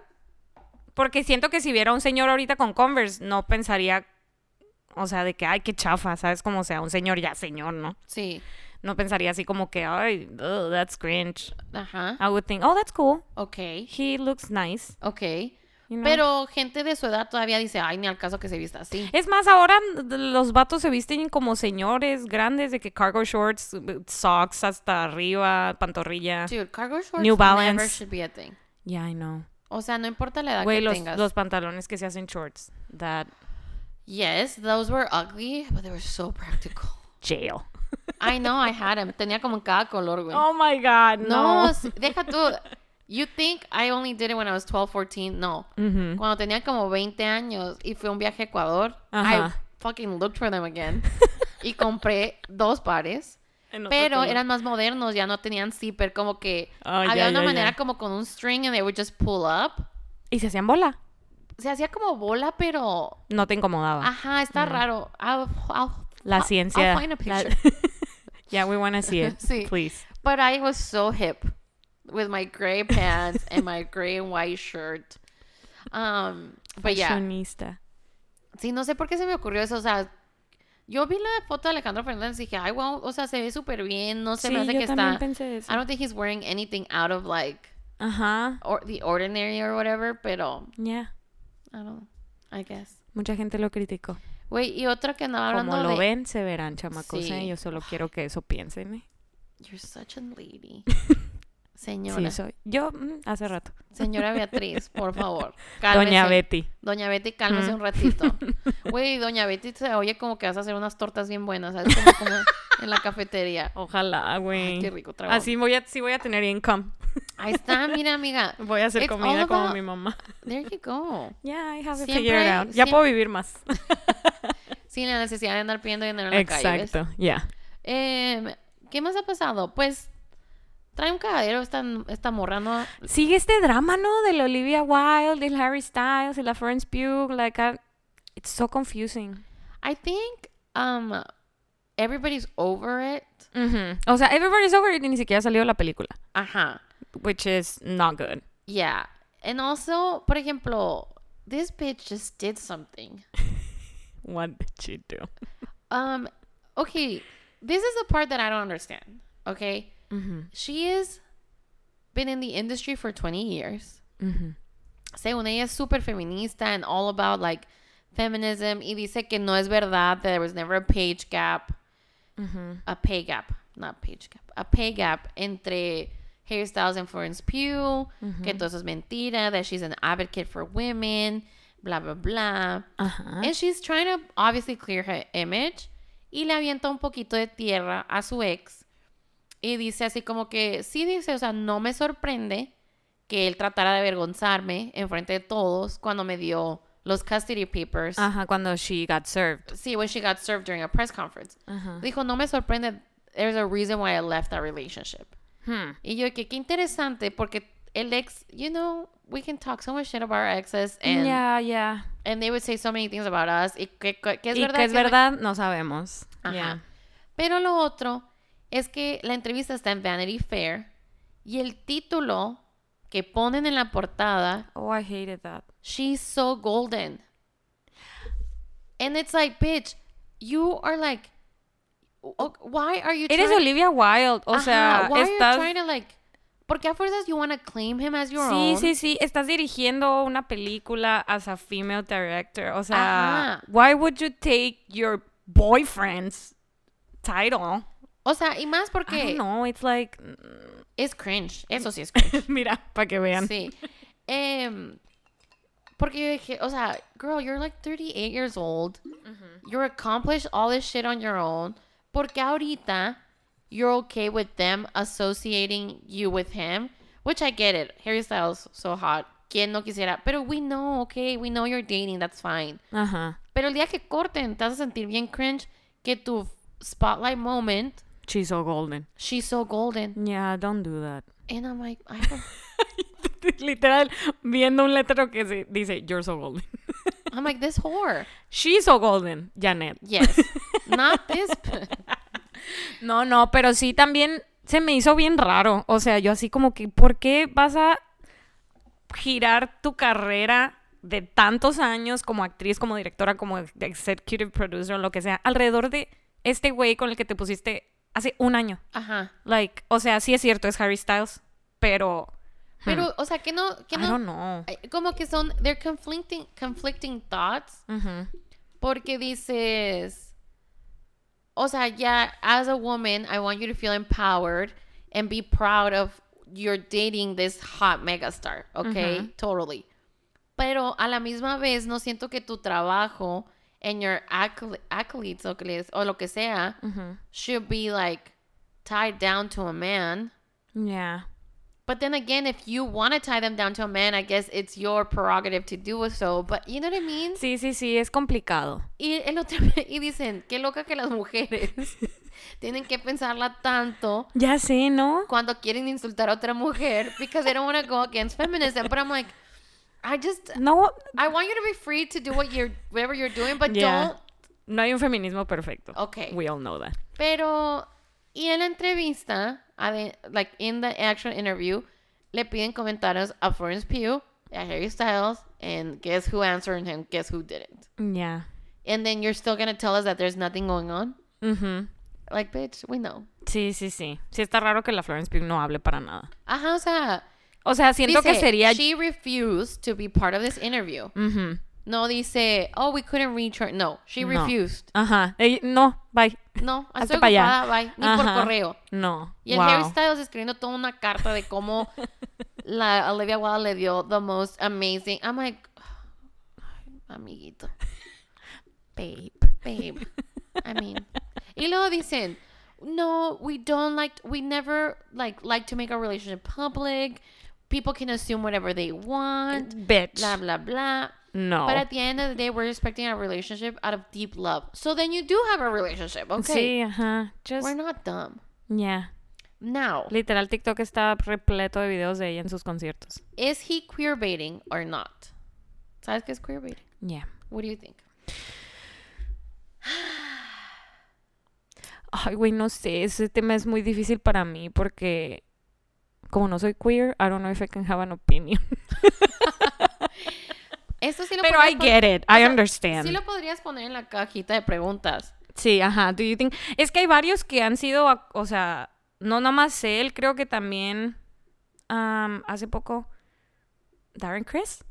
porque siento que si viera un señor ahorita con Converse, no pensaría, o sea, de que, ay, qué chafa, ¿sabes? Como sea, un señor ya señor, ¿no? Sí. No pensaría así como que, ay, ugh, that's cringe. Ajá. I would think, oh, that's cool. Ok. He looks nice. Ok. You know? Pero gente de su edad todavía dice, ay, ni al caso que se vista así. Es más, ahora los vatos se visten como señores grandes, de que cargo shorts, socks hasta arriba, pantorrilla. Dude, cargo shorts New never Balance. should be a thing. Yeah, I know. O sea, no importa la edad Güey, que los, tengas. los pantalones que se hacen shorts. That Yes, those were ugly, but they were so practical. jail. I know, I had them. Tenía como en cada color, güey. Oh my god, no, no. deja tú. You think I only did it when I was 12, 14? No. Ujú. Cuando tenía como 20 años y fue un viaje a Ecuador, Ajá. I fucking looked for them again. (laughs) y compré dos pares. Pero eran más modernos, ya no tenían zipper, como que Ah, había ya, una ya, manera ya. como con un string and they would just pull up. Y se hacían bola. Se hacía como bola, pero No te incomodaba. ajá, está raro. I'll, I'll- La I'll- ciencia. I'll find a la- picture. (laughs) yeah, we want to see it. (laughs) Sí. Please. But I was so hip with my gray pants and my gray and white shirt. Um, but yeah. Sí, no sé por qué se me ocurrió eso. O sea, yo vi la foto de Alejandro Fernández y dije, ay, wow, o sea, se ve súper bien. No se Sí, me hace yo que también está. pensé eso. I don't think he's wearing anything out of like Ajá. or the ordinary or whatever, pero Yeah. I don't. I guess. Mucha gente lo criticó. Güey, y otra que andaba hablando Como lo de. ven, se verán, chamacos. Sí. ¿eh? Yo solo quiero que eso piensen. ¿eh? You're such a lady. (laughs) Sí, Señora. soy. Yo, mm, hace rato. Señora Beatriz, por favor. (laughs) Doña. Betty. Doña Betty, cálmese Mm. un ratito. (laughs) Güey, Doña Betty se oye como que vas a hacer unas tortas bien buenas, ¿sabes? Como, como en la cafetería. Ojalá, güey. Qué rico trabajo. Así voy a, sí voy a tener income. Ahí está, mira, amiga. (laughs) Voy a hacer It's comida como mi mamá. There you go. Yeah, I have it Siempre figured hay- out. Ya puedo vivir más. Sin la necesidad de andar pidiendo dinero en la calle. ¿ves? Exacto, ya. ¿Qué más ha pasado? Pues trae un cagadero esta, esta morra, ¿no? Sigue este drama, ¿no? De la Olivia Wilde, del Harry Styles, y la Florence Pugh. Like, I- it's so confusing. I think um, everybody's over it. Ujú. O sea, everybody's over it y ni siquiera salió la película. Ajá. Which is not good. Yeah. And also, por ejemplo, this bitch just did something. (laughs) What did she do? Um, okay, this is the part that I don't understand. Okay, She has been in the industry for 20 years. ujú. Según ella es súper feminista and all about like feminism y dice que no es verdad that there was never a page gap, Ujú. a pay gap, not page gap, a pay gap entre hairstyles and Florence Pugh, que todo eso es mentira, that she's an advocate for women, blah blah blah. Ajá. And she's trying to obviously clear her image. Y le avienta un poquito de tierra a su ex. Y dice así como que, sí dice, o sea, no me sorprende que él tratara de avergonzarme en frente de todos cuando me dio los custody papers. Ajá, cuando she got served. Sí, when she got served during a press conference. Ajá. Dijo, no me sorprende, there's a reason why I left that relationship. Hmm. Y yo, que qué interesante, porque el ex, you know, we can talk so much shit about our exes and, Yeah, yeah. and they would say so many things about us. Y que, que es y verdad. que es no- verdad, no sabemos. Ajá. Yeah. Pero lo otro es que la entrevista está en Vanity Fair Y el título que ponen en la portada, Oh, I hated that. she's so golden. And it's like, bitch, you are like, why are you Eres trying- Olivia Wilde, o Ajá, sea, why are estás... you trying to like, porque a fuerzas you want to claim him as your Sí, own? sí, sí, estás dirigiendo una película as a female director, o sea, Ajá. why would you take your boyfriend's title? O sea, y más porque know, it's like, es cringe. Eso sí es (laughs) cringe. mira, para que vean. Sí. Em, porque yo dije, o sea, girl, you're like 38 years old. You're accomplished all this shit on your own. Porque ahorita you're okay with them associating you with him, which I get it. Harry Styles so hot. ¿Quién no quisiera? Pero we know, okay, we know you're dating, that's fine. Ajá. Pero el día que corten, te vas a sentir bien cringe que tu spotlight moment, She's so golden. she's so golden. Yeah, don't do that. And I'm like, I don't. (laughs) Literal, viendo un letrero que dice, you're so golden. (laughs) I'm like, this whore. She's so golden, Janet. Yes. (laughs) Not this. No, no, pero sí también se me hizo bien raro. O sea, yo así como que, ¿por qué vas a girar tu carrera de tantos años como actriz, como directora, como executive producer, lo que sea, alrededor de este güey con el que te pusiste hace un año? Ajá. Like, o sea, sí es cierto, es Harry Styles, pero... Pero, o sea, que no, que I no, don't know. como que son, they're conflicting, conflicting thoughts, porque dices, o sea, ya, as a woman, I want you to feel empowered and be proud of you're dating this hot megastar, okay? Totally. Pero a la misma vez, no siento que tu trabajo and your accol- accolades o, lo que sea should be like tied down to a man. Yeah. But then again, if you want to tie them down to a man, I guess it's your prerogative to do so. But you know what I mean? Sí, sí, sí, es complicado. Y, el otro, (laughs) y dicen, qué loca que las mujeres (laughs) tienen que pensarla tanto Ya sé, ¿no? cuando quieren insultar a otra mujer because they don't want to go against feminism. But I'm like, I just, No, I want you to be free to do what you're, whatever you're doing, but Yeah. don't. no hay un feminismo perfecto. Okay. We all know that. Pero, y en la entrevista, like in the actual interview, le piden comentarios a Florence Pugh, a Harry Styles, and guess who answered and guess who didn't. Yeah. And then you're still gonna tell us that there's nothing going on? Ujú. Like, bitch, we know. Sí, sí, sí. Sí está raro que la Florence Pugh no hable para nada. Ajá, o sea, O sea, siento que sería... she refused to be part of this interview. No dice, oh, we couldn't reach her. No, she No. refused. Ajá. No, bye. No, (laughs) Hazte estoy pa' allá. bye. Ni por correo. No. Y el wow. Harry Styles escribiendo toda una carta de cómo (laughs) la Olivia Wilde le dio the most amazing. I'm like, amiguito, (laughs) Babe. babe. I mean, y luego dicen, no, we don't like, we never like like to make our relationship public. People can assume whatever they want. Bitch. Blah blah blah. no. But at the end of the day, we're expecting a relationship out of deep love. So then you do have a relationship, okay? Sí, ajá. Just... We're not dumb. Yeah. Now, Literal, TikTok está repleto de videos de ella en sus conciertos. is he queer baiting or not? ¿Sabes qué es queer baiting? Yeah. What do you think? (sighs) Ay, güey, no sé. Ese tema es muy difícil para mí porque... Como no soy queer, I don't know if I can have an opinion. (laughs) Esto sí lo Pero I get it. I understand. Sí lo podrías poner en la cajita de preguntas. Sí, ajá. Do you think... Es que hay varios que han sido, o sea, no nada más él, creo que también um, hace poco Darren Chris.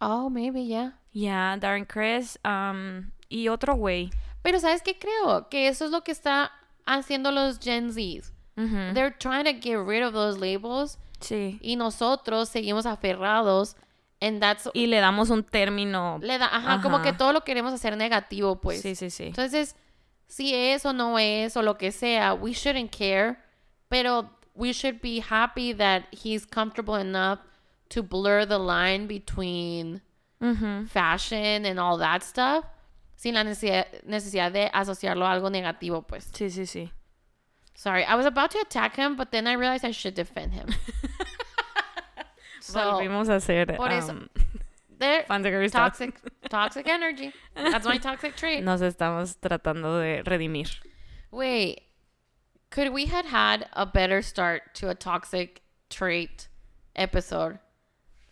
Oh, maybe, yeah. Yeah, Darren Chris um, y otro güey. Pero ¿sabes qué creo? Que eso es lo que está haciendo los Gen Zs. Ujú. They're trying to get rid of those labels Sí. y nosotros seguimos aferrados and that's Y le damos un término. le da, ajá, como Ajá. que todo lo queremos hacer negativo, pues. Sí, sí, sí. Entonces, si es o no es o lo que sea, we shouldn't care, pero we should be happy that he's comfortable enough to blur the line between Ujú. fashion and all that stuff sin la necesidad, necesidad de asociarlo a algo negativo, pues. Sí, sí, sí. Sorry, I was about to attack him, but then I realized I should defend him. (laughs) so, Volvimos a ser por eso- um, there, fans de Harry Styles. toxic, (laughs) toxic energy. That's my toxic trait. Nos estamos tratando de redimir. Wait, could we had had a better start to a toxic trait episode,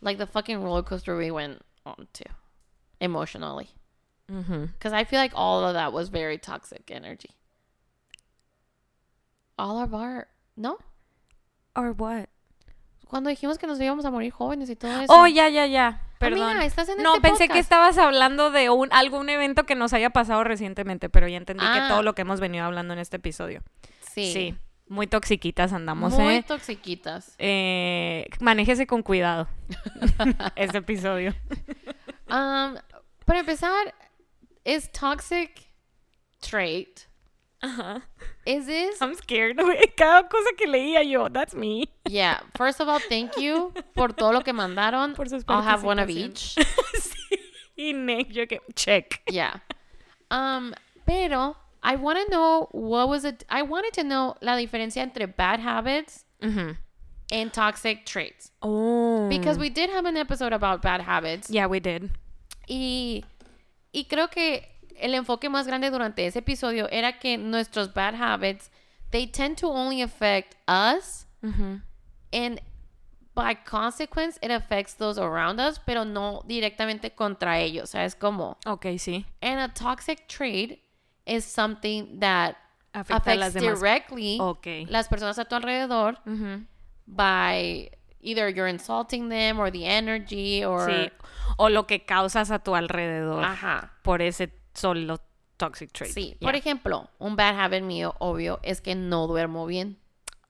like the fucking roller coaster we went on to, emotionally? Mm-hmm. Because I feel like all of that was very toxic energy. All of our, no. Or what? Cuando dijimos que nos íbamos a morir jóvenes y todo eso. Oh, ya, ya, ya. Perdón. Amiga, estás en no, este pensé que estabas hablando de un algún evento que nos haya pasado recientemente, pero ya entendí Ah. que todo lo que hemos venido hablando en este episodio. Sí. Sí, muy toxiquitas andamos, Muy ¿eh? toxiquitas. eh manéjese con cuidado (laughs) este episodio. (laughs) Um, para empezar, is toxic trait. Ajá. Is this? I'm scared. Cada cosa que leía yo, that's me. Yeah. First of all, thank you por todo lo que mandaron. Por sus I'll have one of each. (laughs) sí. Y Nick, yo que check. Yeah. Um, pero I want to know what was it. I wanted to know la diferencia entre bad habits Ujú. and toxic traits Oh. because we did have an episode about bad habits. Yeah, we did. Y, y creo que el enfoque más grande durante ese episodio era que nuestros bad habits, they tend to only affect us and by consequence it affects those around us, pero no directamente contra ellos. O sea, es como, Ok, sí. and a toxic trait is something that Afecta affects las directly Ok. las personas a tu alrededor by either you're insulting them or the energy or... Sí. O lo que causas a tu alrededor Ajá. por ese solo toxic trait. Sí, Yeah. por ejemplo, un bad habit mío, obvio, es que no duermo bien.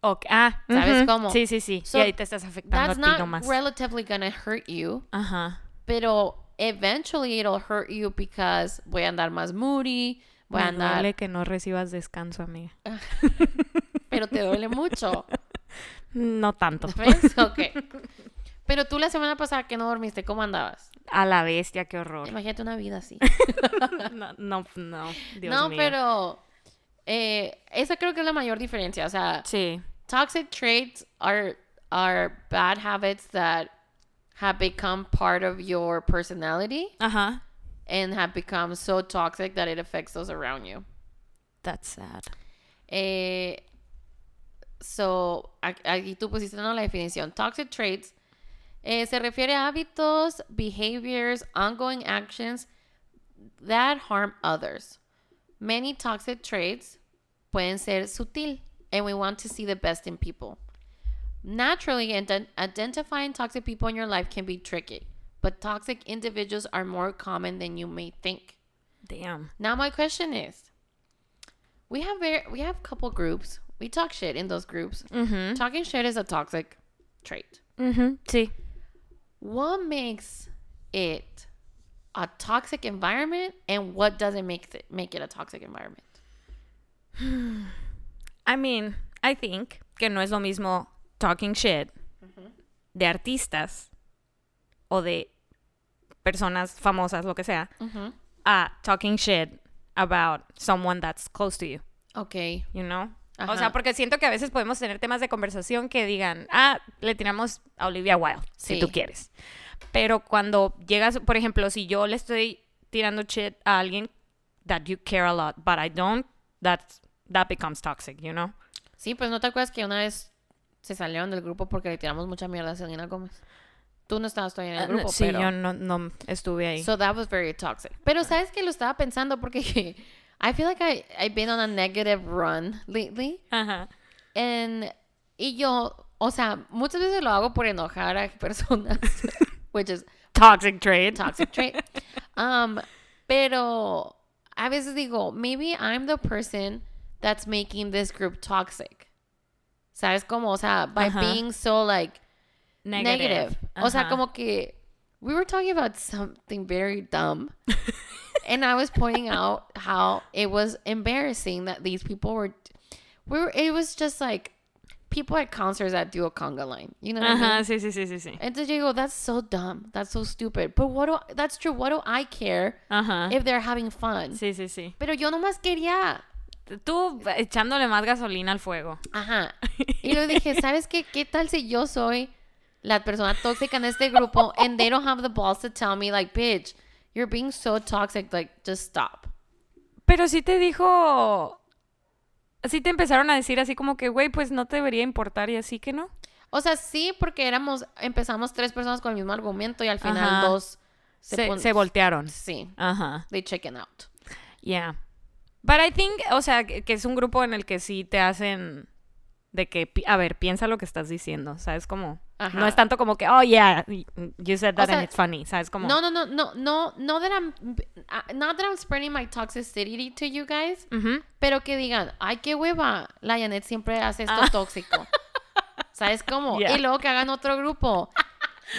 Ok, Ah, ¿Sabes ujú. cómo? Sí, sí, sí. So, y ahí te estás afectando That's a ti not nomás. relatively gonna hurt you, Ajá. pero eventually it'll hurt you because voy a andar más moody, voy a Me andar, duele que no recibas descanso, amiga. (laughs) pero te duele mucho. No tanto. ¿Ves? Ok. (laughs) Pero tú la semana pasada que no dormiste, ¿cómo andabas? A la bestia, qué horror. Imagínate una vida así. (laughs) No, no, no. Dios no, mío. pero eh, esa creo que es la mayor diferencia. O sea, Sí. toxic traits are are bad habits that have become part of your personality Ajá. and have become so toxic that it affects those around you. That's sad. Eh, so, aquí tú pusiste ¿no? la definición. Toxic traits eh, se refiere a hábitos, behaviors, ongoing actions that harm others. Many toxic traits pueden ser sutil, and we want to see the best in people. Naturally, ident- identifying toxic people in your life can be tricky, but toxic individuals are more common than you may think. Damn. Now my question is, we have very, we have couple groups. We talk shit in those groups. Mhm. Talking shit is a toxic trait. Mhm. Sí. What makes it a toxic environment, and what doesn't make it make it a toxic environment? (sighs) I mean, I think que no es lo mismo talking shit de artistas o de personas famosas, lo que sea, Mhm. a talking shit about someone that's close to you, Okay. you know? O Ajá. sea, porque siento que a veces podemos tener temas de conversación que digan, ah, le tiramos a Olivia Wilde, si Sí. tú quieres. Pero cuando llegas, por ejemplo, si yo le estoy tirando shit a alguien that you care a lot, but I don't, that's, that becomes toxic, you know? Sí, pues no te acuerdas que una vez se salieron del grupo porque le tiramos mucha mierda a Selena Gómez. Tú no estabas todavía en el grupo, Ah, sí, pero yo no, no estuve ahí. So that was very toxic. Pero sabes que lo estaba pensando porque (laughs) I feel like I I've been on a negative run lately. Ajá. And y yo, o sea, muchas veces lo hago por enojar a personas, (laughs) which is Toxic trait. toxic trait. Um, pero a veces digo, maybe I'm the person that's making this group toxic. ¿Sabes cómo? O sea, by Ajá. being so like negative. O sea, como que we were talking about something very dumb. (laughs) and I was pointing out how it was embarrassing that these people were we were it was just like people at concerts that do a conga line. You know what I mean? Sí, sí, sí, sí, sí. Entonces yo digo, that's so dumb. That's so stupid. But what do that's true. What do I care Ajá. if they're having fun? Sí, sí, sí. Pero yo nomás quería. Tú echándole más gasolina al fuego. Ajá. (laughs) Y luego dije, ¿sabes qué? ¿Qué tal si yo soy la persona tóxica en este grupo and they don't have the balls to tell me like, bitch, you're being so toxic, like just stop. Pero sí te dijo sí te empezaron a decir así como que, güey, pues no te debería importar y así que no. O sea, sí, porque éramos, empezamos tres personas con el mismo argumento y al final Ajá. dos Se, se voltearon. Sí, Ajá. they chicken out. Yeah. But I think, o sea, que, que es un grupo en el que sí te hacen de que, a ver, piensa lo que estás diciendo, ¿sabes? Como, Ajá. no es tanto como que, oh, yeah, you said that sea, and it's funny, ¿sabes? Como, No, no, no, no, no, no that I'm, uh, not that I'm spreading my toxicity to you guys, Ujú. pero que digan, ay, qué hueva, la Janet siempre hace esto Ah. tóxico. (laughs) ¿Sabes cómo? Yeah. Y luego que hagan otro grupo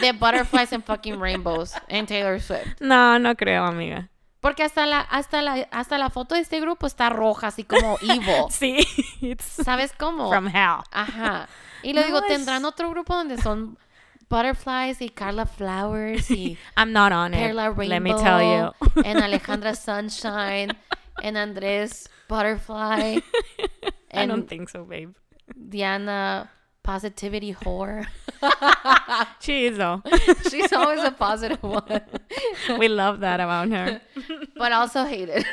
de butterflies and fucking rainbows en Taylor Swift. No, no creo, amiga. Porque hasta la, hasta la, hasta la foto de este grupo está roja, así como evil. (laughs) Sí, it's ¿Sabes cómo? from hell. Ajá. Y lo No, digo, es- tendrán otro grupo donde son butterflies y Carla Flowers y (laughs) I'm not on it. Perla Rainbow Let me tell you. (laughs) and Alejandra Sunshine and Andrés Butterfly (laughs) I don't think so, babe. Diana Positivity Whore. She is, though. She's always a positive one, We love that about her. but also hated.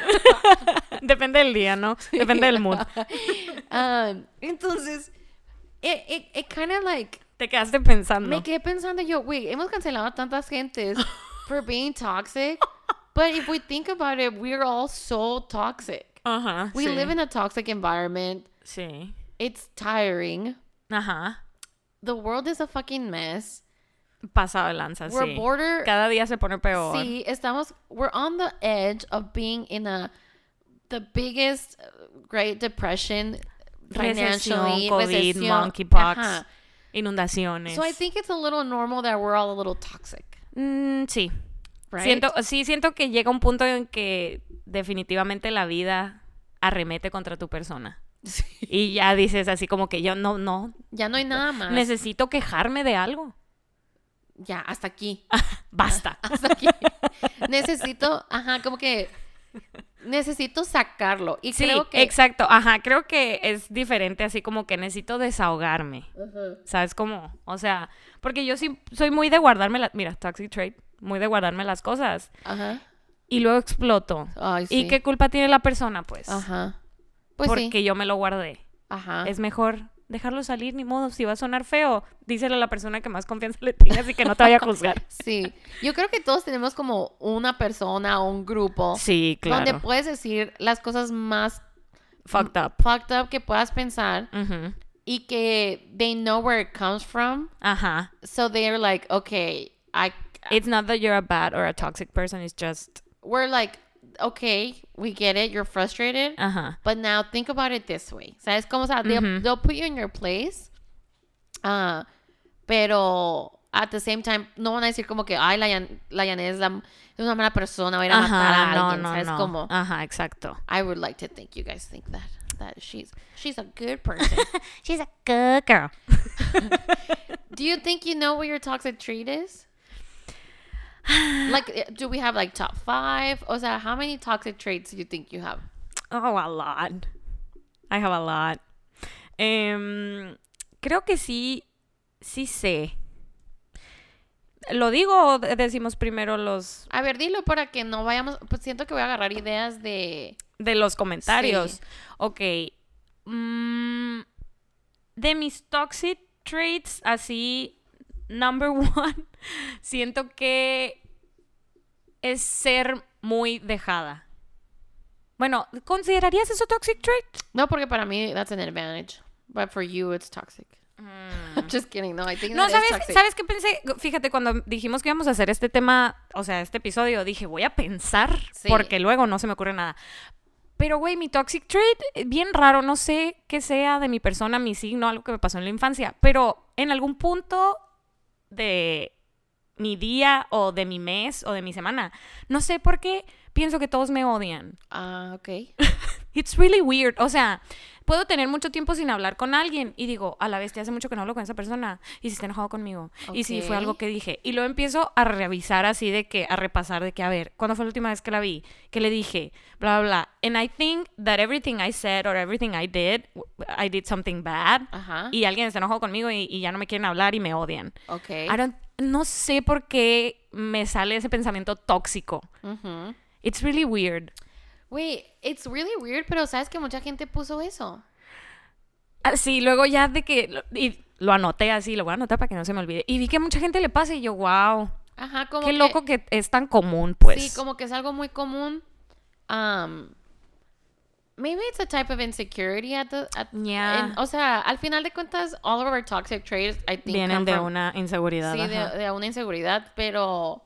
Depende del día, ¿no? Depende del mood. Um, entonces, it, it, it kind of like Te quedaste pensando. Me quedé pensando yo, güey, hemos cancelado tantas gentes (laughs) for being toxic. But if we think about it, we're all so toxic. Ajá. We sí. live in a toxic environment. Sí. It's tiring. Ajá. The world is a fucking mess. Pasado de lanza, We're sí. border. Cada día se pone peor. Sí, estamos. We're on the edge of being in a the biggest uh, Great Depression financially. Recesión, COVID, recesión. monkeypox, Ajá. inundaciones. So I think it's a little normal that we're all a little toxic, Mm, sí. right? Siento, sí, siento que llega un punto en que definitivamente la vida arremete contra tu persona. (laughs) Sí. Y ya dices así como que yo no, no, Ya no hay nada más. necesito quejarme de algo. ya, hasta aquí. (laughs) Basta. (laughs) Hasta aquí. necesito, ajá, como que necesito sacarlo. Y Sí, creo que. exacto. Ajá, creo que es diferente así como que necesito desahogarme. Ujú. ¿Sabes cómo? O sea, porque yo sí soy muy de guardarme las... Mira, toxic trait. Muy de guardarme las cosas. Ajá. Y luego exploto. Ay, sí. ¿Y qué culpa tiene la persona? Pues, Ajá. Pues porque sí. yo me lo guardé. Ajá. Es mejor dejarlo salir, ni modo. Si va a sonar feo, díselo a la persona que más confianza le tengas y que no te vaya a juzgar. (laughs) Sí. Yo creo que todos tenemos como una persona o un grupo Sí, claro. donde puedes decir las cosas más Fucked up. fucked up que puedas pensar y que they know where it comes from. Ajá. So they're like, okay, I It's not that you're a bad or a toxic person, it's just... we're like, okay, we get it, you're frustrated. Ajá. But now think about it this way. ¿Sabes cómo? O sea, they'll, Ujú. they'll put you in your place. ah, pero at the same time, no van a decir como que, ay, la, la Yanet es, la- es una mala persona, va a ir a matar a Ajá, no, alguien. no, ¿Sabes no. cómo? Ajá, exacto. I would like to think you guys think that. That she's she's a good person. (laughs) She's a good girl. (laughs) do you think you know what your toxic trait is? (sighs) like, eh, do we have like top five? O sea, how many toxic traits do you think you have? Oh, a lot. I have a lot. Em, creo que sí, sí sé. ¿Lo digo o de- decimos primero los A ver, dilo para que no vayamos. Pues siento que voy a agarrar ideas de. de los comentarios? Sí. Ok. Mm, de mis toxic traits, así, number (laughs) one, siento que es ser muy dejada. Bueno, ¿considerarías eso toxic trait? No, porque para mí that's an advantage. But for you, it's toxic. I'm (laughs) just kidding. No, I think Mm. No, ¿sabes. ¿sabes qué pensé? Fíjate, cuando dijimos que íbamos a hacer este tema, o sea, este episodio, dije, voy a pensar, Sí. porque luego no se me ocurre nada. Pero, güey, mi toxic trait, eh, bien raro, no sé qué sea de mi persona, mi signo, algo que me pasó en la infancia, pero en algún punto de mi día o de mi mes o de mi semana, no sé por qué pienso que todos me odian. Ah, ok. (laughs) It's really weird. O sea, puedo tener mucho tiempo sin hablar con alguien y digo, a la vez te hace mucho que no hablo con esa persona y si está enojado conmigo y si fue algo que dije. Y luego empiezo a revisar así de que, a repasar de que, a ver, ¿cuándo fue la última vez que la vi? ¿Qué le dije? Bla, bla, bla. And I think that everything I said or everything I did, I did something bad. Ajá. Y alguien está enojado conmigo y, y ya no me quieren hablar y me odian. Ok. I don't- no sé por qué me sale ese pensamiento tóxico. Ujú. It's really weird. Wait, it's really weird, pero sabes que mucha gente puso eso. Ah, sí, luego ya de que... lo- Y lo anoté así, lo voy a anotar para que no se me olvide. Y vi que mucha gente le pasa y yo, wow. Ajá, como Qué que- loco que es tan común, pues. Sí, como que es algo muy común. Um, maybe it's a type of insecurity at the, at, Yeah. en- o sea, al final de cuentas, all of our toxic traits, I think, Vienen de from- una inseguridad. sí, de una inseguridad, pero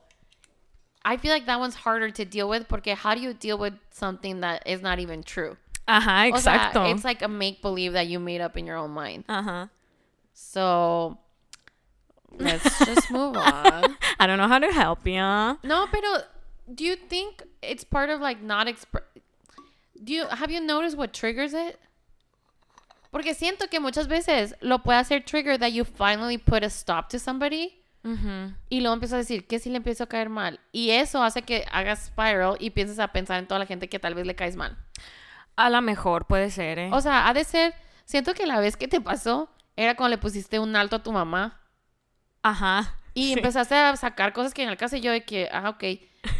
I feel like that one's harder to deal with porque how do you deal with something that is not even true? Ajá, O sea, exacto. it's like a make believe that you made up in your own mind. Ajá. So let's (laughs) just move on. I don't know how to help you. No, pero do you think it's part of like not express? Do you have you noticed what triggers it? Porque siento que muchas veces lo puede hacer trigger that you finally put a stop to somebody Y luego empiezas a decir que si le empiezo a caer mal y eso hace que hagas spiral y pienses a pensar en toda la gente que tal vez le caes mal. A lo mejor puede ser, ¿eh? O sea, ha de ser. Siento que la vez que te pasó era cuando le pusiste un alto a tu mamá Ajá. y Sí. empezaste a sacar cosas que en el caso yo de que, ah, ok,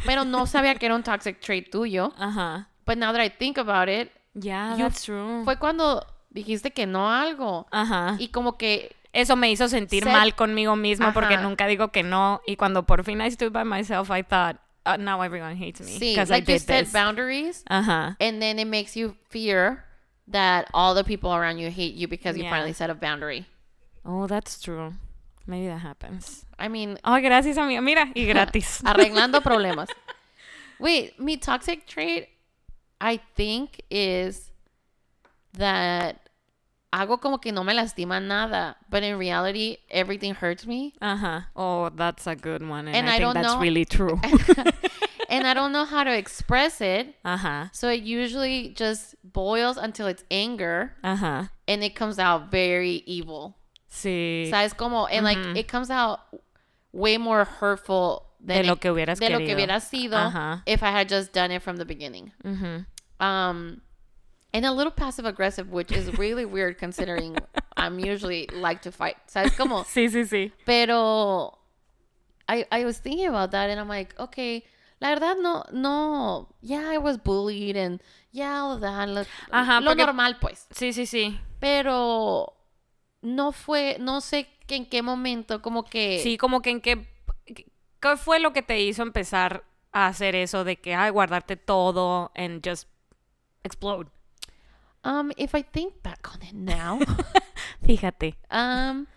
pero no sabía que era un toxic trait tuyo. Ajá. But now that I think about it, Yeah, that's true. fue cuando dijiste que no a algo. Ajá. Y como que, Eso me hizo sentir Set- mal conmigo misma porque nunca digo que no. Y cuando por fin I stood by myself, I thought, uh, now everyone hates me. sí, like I you did set this. boundaries Ajá. and then it makes you fear that all the people around you hate you because you finally set a boundary. Oh, that's true. Maybe that happens. I mean, Oh, gracias, amiga. Mira, y (laughs) gratis. (laughs) arreglando problemas. Wait, mi toxic trait, I think, is that hago como que no me lastima nada, but in reality, everything hurts me. Ajá. Oh, that's a good one. And, And I, I think don't that's know- really true. (laughs) and I don't know how to express it. Ajá. So it usually just boils until it's anger Ajá. and it comes out very evil. Sí. ¿Sabes cómo? And like it comes out way more hurtful than De lo it- que hubieras de lo que hubiera sido Ajá. if I had just done it from the beginning. Ujú. Um and a little passive aggressive, which is really weird considering I'm usually like to fight. ¿Sabes cómo? (laughs) Sí, sí, sí. Pero I I was thinking about that and I'm like, okay, la verdad no no, yeah, I was bullied and yeah, all that, lo, Ajá, lo porque- normal pues. Sí, sí, sí. Pero no fue, no sé que en qué momento como que Sí, como que en qué... ¿Qué fue lo que te hizo empezar a hacer eso de que, ay, guardarte todo and just explode? Um if I think back on it now, (laughs) (laughs) Fíjate. um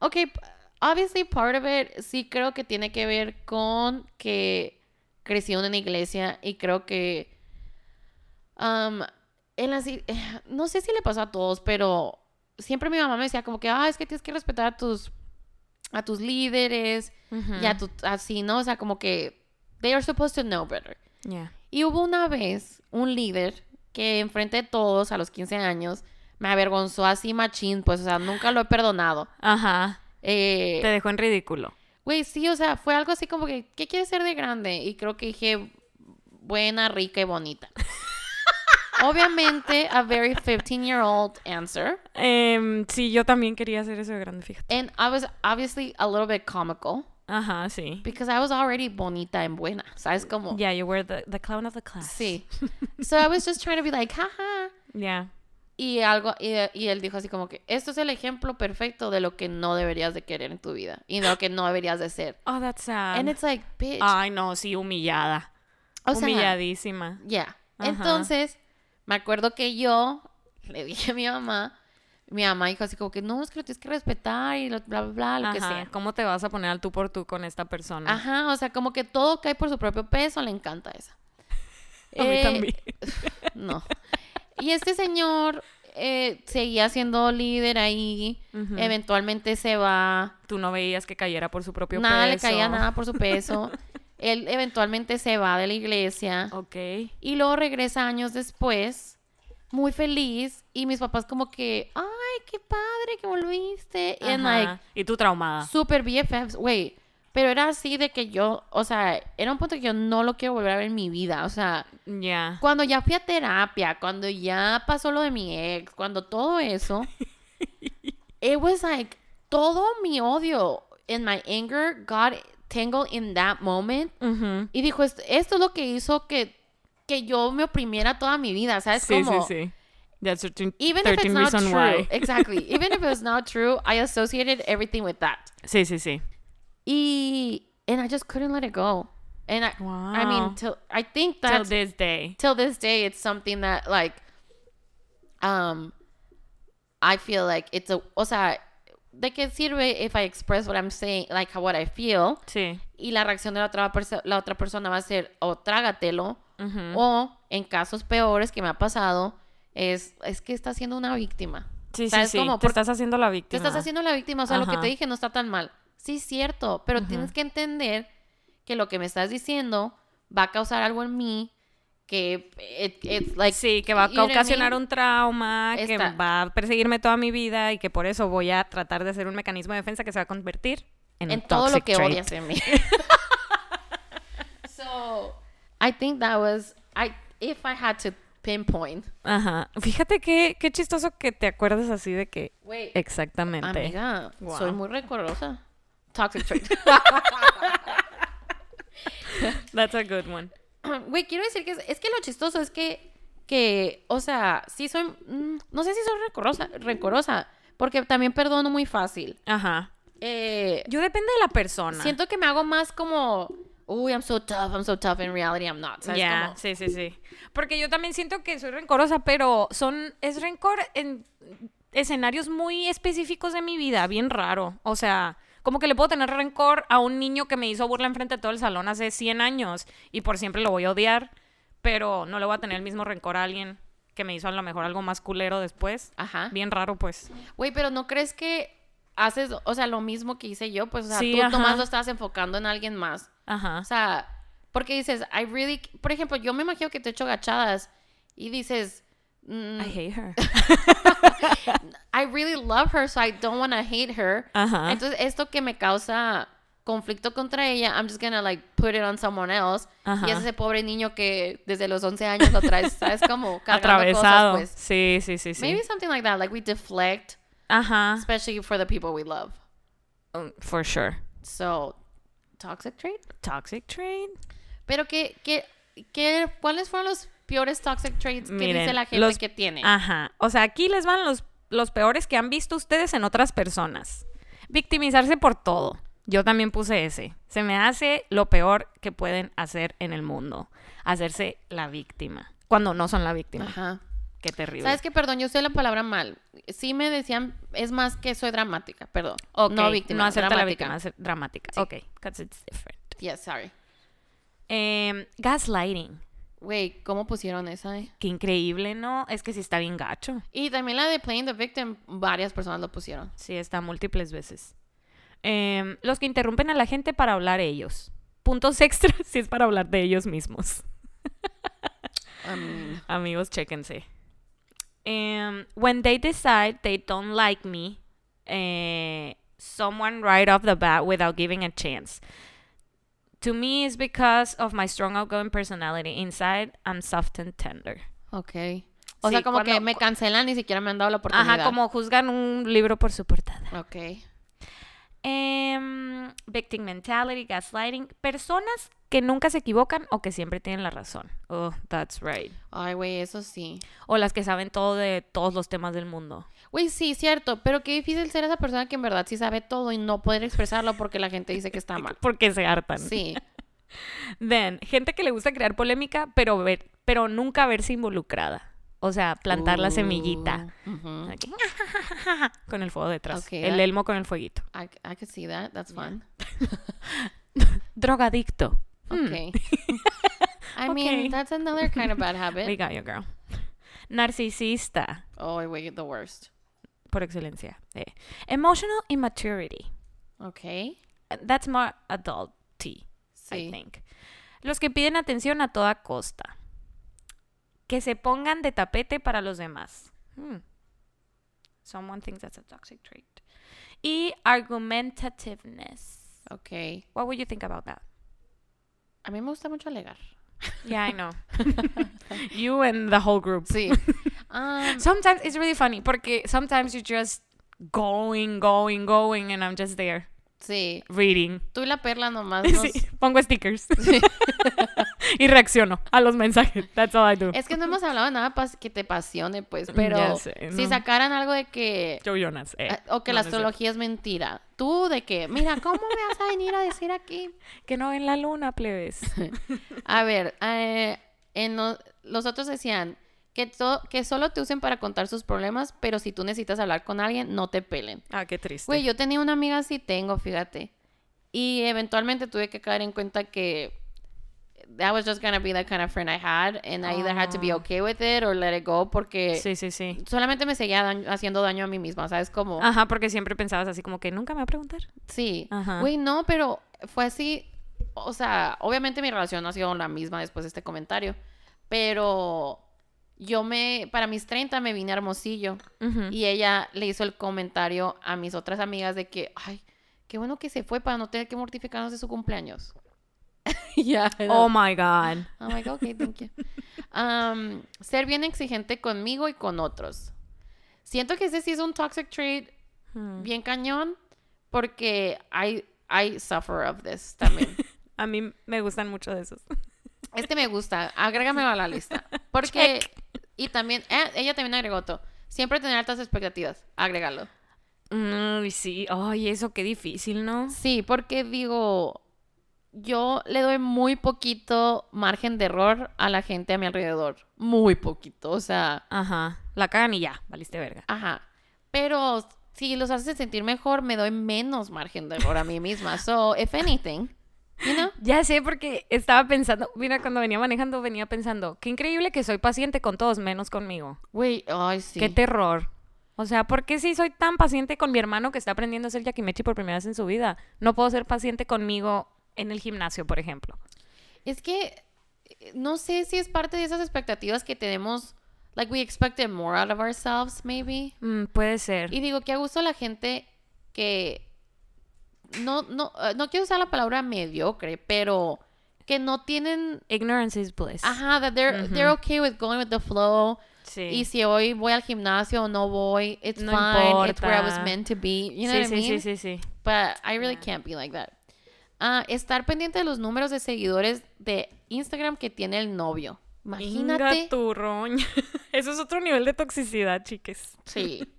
okay, obviously part of it sí creo que tiene que ver con que crecí en una iglesia y creo que um en las no sé si le pasó a todos, pero siempre mi mamá me decía como que, ah, es que tienes que respetar a tus a tus líderes y a tu así, ¿no? O sea, como que they are supposed to know better. Yeah. Y hubo una vez un líder que enfrente de todos a los 15 años me avergonzó así machín, pues, o sea, nunca lo he perdonado. Ajá. Eh, Te dejó en ridículo. Güey, sí, o sea, fue algo así como que, ¿qué quieres ser de grande? Y creo que dije, buena, rica y bonita. (laughs) Obviamente, a very 15-year-old answer. Em, sí, yo también quería hacer eso de grande, fíjate. And I was obviously a little bit comical Ajá, sí. because I was already bonita and buena. ¿Sabes cómo? Yeah, you were the, the clown of the class. Sí. (laughs) So I was just trying to be like, jaja. Yeah. Y algo, y, y él dijo así como que esto es el ejemplo perfecto de lo que no deberías de querer en tu vida y de lo que no deberías de ser. Oh, that's sad. And it's like, bitch. Ay, no, sí, humillada. o sea, Humilladísima. ya. Ajá. Entonces, me acuerdo que yo le dije a mi mamá, mi mamá dijo así como que no, es que lo tienes que respetar y lo- bla, bla, bla, lo que sea. ¿Cómo te vas a poner al tú por tú con esta persona? Ajá, o sea, como que todo cae por su propio peso, le encanta esa. (laughs) A mí Eh, también. (laughs) No. Y este señor eh, seguía siendo líder ahí, eventualmente se va. Tú no veías que cayera por su propio nada le peso. caía nada por su peso. (laughs) Él eventualmente se va de la iglesia Ok. y luego regresa años después, muy feliz. Y mis papás, como que, ay, qué padre que volviste. Ajá. like, y tú traumada. super BFFs, güey. Pero era así de que yo, o sea, era un punto que yo no lo quiero volver a ver en mi vida. O sea, Ya. cuando ya fui a terapia, cuando ya pasó lo de mi ex, cuando todo eso, (laughs) it was like todo mi odio and my anger got tangled in that moment. Ujú. Y dijo, esto, esto es lo que hizo que, que yo me oprimiera toda mi vida, ¿sabes Sí, cómo? sí, sí. That's 13, Even if it's 13 not true. why. (laughs) Exactly. Even if it's not true, I associated everything with that. Sí, sí, sí. Y and I just couldn't let it go. And I I Wow. mean till I think Till that this day. till this day it's something that like um I feel like it's a o sea de qué sirve if I express what I'm saying like what I feel Sí. y la reacción de la otra, la otra persona va a ser o trágatelo O en casos peores que me ha pasado es es que está siendo una víctima Sí, sí, ¿Sabes sí. cómo? Te estás haciendo la te víctima. estás haciendo la víctima o sea lo que te dije no está tan mal sí es cierto pero tienes que entender que lo que me estás diciendo va a causar algo en mí que it- it's like Sí, que va a ocasionar un trauma, que va a perseguirme toda mi vida y que por eso voy a tratar de hacer un mecanismo de defensa que se va a convertir en, en un todo lo que trait. odias en mí. (laughs) so, I think that was I if I had to pinpoint. Ajá. Fíjate qué, qué chistoso que te acuerdes así de que Wait, exactamente. amiga, Wow. soy muy rencorosa. Toxic trait. (laughs) (laughs) That's a good one. Güey, quiero decir que es, es que lo chistoso es que que, o sea, sí soy mm, no sé si soy rencorosa, rencorosa, porque también perdono muy fácil. Ajá. Eh, Yo depende de la persona. siento que me hago más como, uy, I'm so tough, I'm so tough. In reality, I'm not. ¿sabes? Ya, Como- sí, sí, sí. Porque yo también siento que soy rencorosa, pero son es rencor en escenarios muy específicos de mi vida, bien raro. O sea, como que le puedo tener rencor a un niño que me hizo burla enfrente de todo el salón hace 100 años y por siempre lo voy a odiar, pero no le voy a tener el mismo rencor a alguien que me hizo a lo mejor algo más culero después. Ajá. Bien raro, pues. Güey, pero ¿no crees que haces, o sea, lo mismo que hice yo? Pues, o sea, Sí, tú ajá. nomás lo estabas enfocando en alguien más. Ajá. O sea, porque dices, I really, por ejemplo, yo me imagino que te echo gachadas y dices, mm, I hate her. (laughs) I really love her, so I don't want to hate her. Ajá. Entonces, esto que me causa conflicto contra ella, I'm just gonna like put it on someone else. Ajá. Y es ese pobre niño que desde los 11 años lo traes, ¿sabes? Como (laughs) Atravesado. cosas, pues. Sí, sí, sí, sí. Maybe something like that, like we deflect, Ajá. especially for the people we love. Um, For sure. So, toxic trait. Toxic trait. Pero qué, qué, qué, ¿cuáles fueron los peores toxic traits que Miren, dice la gente los- que tiene? Ajá. O sea, aquí les van los, los peores que han visto ustedes en otras personas. Victimizarse por todo. Yo también puse ese. Se me hace lo peor que pueden hacer en el mundo. Hacerse la víctima. Cuando no son la víctima. Ajá. Qué terrible. ¿Sabes qué? Perdón, yo usé la palabra mal. Sí me decían, es más que soy dramática, perdón. Ok, No víctima, No hacerte la dramática. víctima, dramática. Sí. Ok, because it's different. Yes, sorry. Em, gaslighting. Güey, ¿cómo pusieron esa? eh? Qué increíble, ¿no? Es que sí está bien gacho. Y también la de playing the victim, varias personas lo pusieron. Sí, está múltiples veces. Em, los que interrumpen a la gente para hablar ellos. Puntos (laughs) extras si es para hablar de ellos mismos. Amigos, chéquense. Em, when they decide they don't like me, eh, someone right off the bat without giving a chance. To me, it's because of my strong outgoing personality. Inside, I'm soft and tender. ok. O Sí, sea, como que cuando- me cancelan, ni siquiera me han dado la oportunidad. Ajá, como juzgan un libro por su portada. Ok. Em, victim mentality, gaslighting. Personas que nunca se equivocan o que siempre tienen la razón. Oh, that's right. Ay, güey, eso sí. O las que saben todo de todos los temas del mundo. Güey, sí, cierto, pero qué difícil ser esa persona que en verdad sí sabe todo y no poder expresarlo porque la gente dice que está mal. (laughs) Porque se hartan. Sí. Then, gente que le gusta crear polémica, pero, ver, pero nunca verse involucrada. O sea, plantar la semillita. Uh, (laughs) con el fuego detrás. Ok, el that- elmo con el fueguito. I, I could see that. That's fun. (laughs) Drogadicto. Hmm, Okay. (laughs) I mean, Okay. that's another kind of bad We habit. got you, girl. Narcisista. Oh, wait, the worst. Por excelencia. Eh. Emotional immaturity. Okay. That's more adulty, I think. Los que piden atención a toda costa. Que se pongan de tapete para los demás. Hmm. Someone thinks that's a toxic trait. Y argumentativeness. Okay. What would you think about that? A mí me gusta mucho alegar. Yeah, I know. (laughs) you and the whole group. Sí. (laughs) Um, Sometimes it's really funny porque sometimes you're just going, going, going, and I'm just there. Sí. reading. Tú y la perla nomás. (laughs) nos- Sí, pongo stickers. (laughs) (laughs) y reacciono a los mensajes. That's all I do. Es que no hemos hablado de nada que te apasione, pues. Pero si sacaran algo de que. Joe Jonas. eh. eh, O que No, la astrología es mentira. Tú de que, mira, ¿cómo me vas a venir a decir aquí? Que no en la luna, plebes. A ver, eh, en lo- los otros decían que, to- que solo te usen para contar sus problemas, pero si tú necesitas hablar con alguien, no te pelen. ah, qué triste. Güey, yo tenía una amiga así, tengo, fíjate. Y eventualmente tuve que caer en cuenta que that was just gonna be the kind of friend I had, and I either had to be Ah. okay with it or let it go, porque Sí, sí, sí. solamente me seguía daño- haciendo daño a mí misma, ¿sabes? Como, Ajá, porque siempre pensabas así como que nunca me va a preguntar. sí. Ajá. Güey, no, pero fue así, o sea, obviamente mi relación no ha sido la misma después de este comentario, pero yo me, para mis 30 me vine a Hermosillo. Y ella le hizo el comentario a mis otras amigas de que, ay, qué bueno que se fue para no tener que mortificarnos de su cumpleaños. (laughs) Ya. Oh my God. I'm like, okay, thank you. Um, ser bien exigente conmigo y con otros. Siento que ese sí es un toxic trait Hmm. bien cañón porque I, I suffer of this también. (laughs) A mí me gustan mucho de esos. Este me gusta, agrégamelo a la lista. (laughs) Porque, y también, eh, ella también agregó otro. Siempre tener altas expectativas, agrégalo. Uy, sí. Ay, eso qué difícil, ¿no? Sí, porque digo, yo le doy muy poquito margen de error a la gente a mi alrededor. Muy poquito, o sea, Ajá. La cagan y ya, valiste verga. ajá. Pero si los haces sentir mejor, me doy menos margen de error a mí misma. So, if anything, you know? (laughs) Ya sé porque estaba pensando, mira, cuando venía manejando venía pensando, qué increíble que soy paciente con todos menos conmigo. Güey, ay, sí. Qué terror. O sea, ¿por qué si soy tan paciente con mi hermano que está aprendiendo a hacer yakimechi por primera vez en su vida? No puedo ser paciente conmigo en el gimnasio, por ejemplo. Es que no sé si es parte de esas expectativas que tenemos, like we expected more out of ourselves, maybe. Mm, puede ser. Y digo que a gusto la gente que no, no, eh, no quiero usar la palabra mediocre, pero que no tienen, Ignorance is bliss. ajá, that they're, they're okay with going with the flow. Sí. Y si hoy voy al gimnasio o no voy, it's No fine. It's where I was meant to be. You know sí, what I sí, mean? sí, sí, sí. But I really can't be like that. Ah, estar pendiente de los números de seguidores de Instagram que tiene el novio. Imagínate. Inga tu roña. (laughs) Eso es otro nivel de toxicidad, chiques. Sí. (laughs)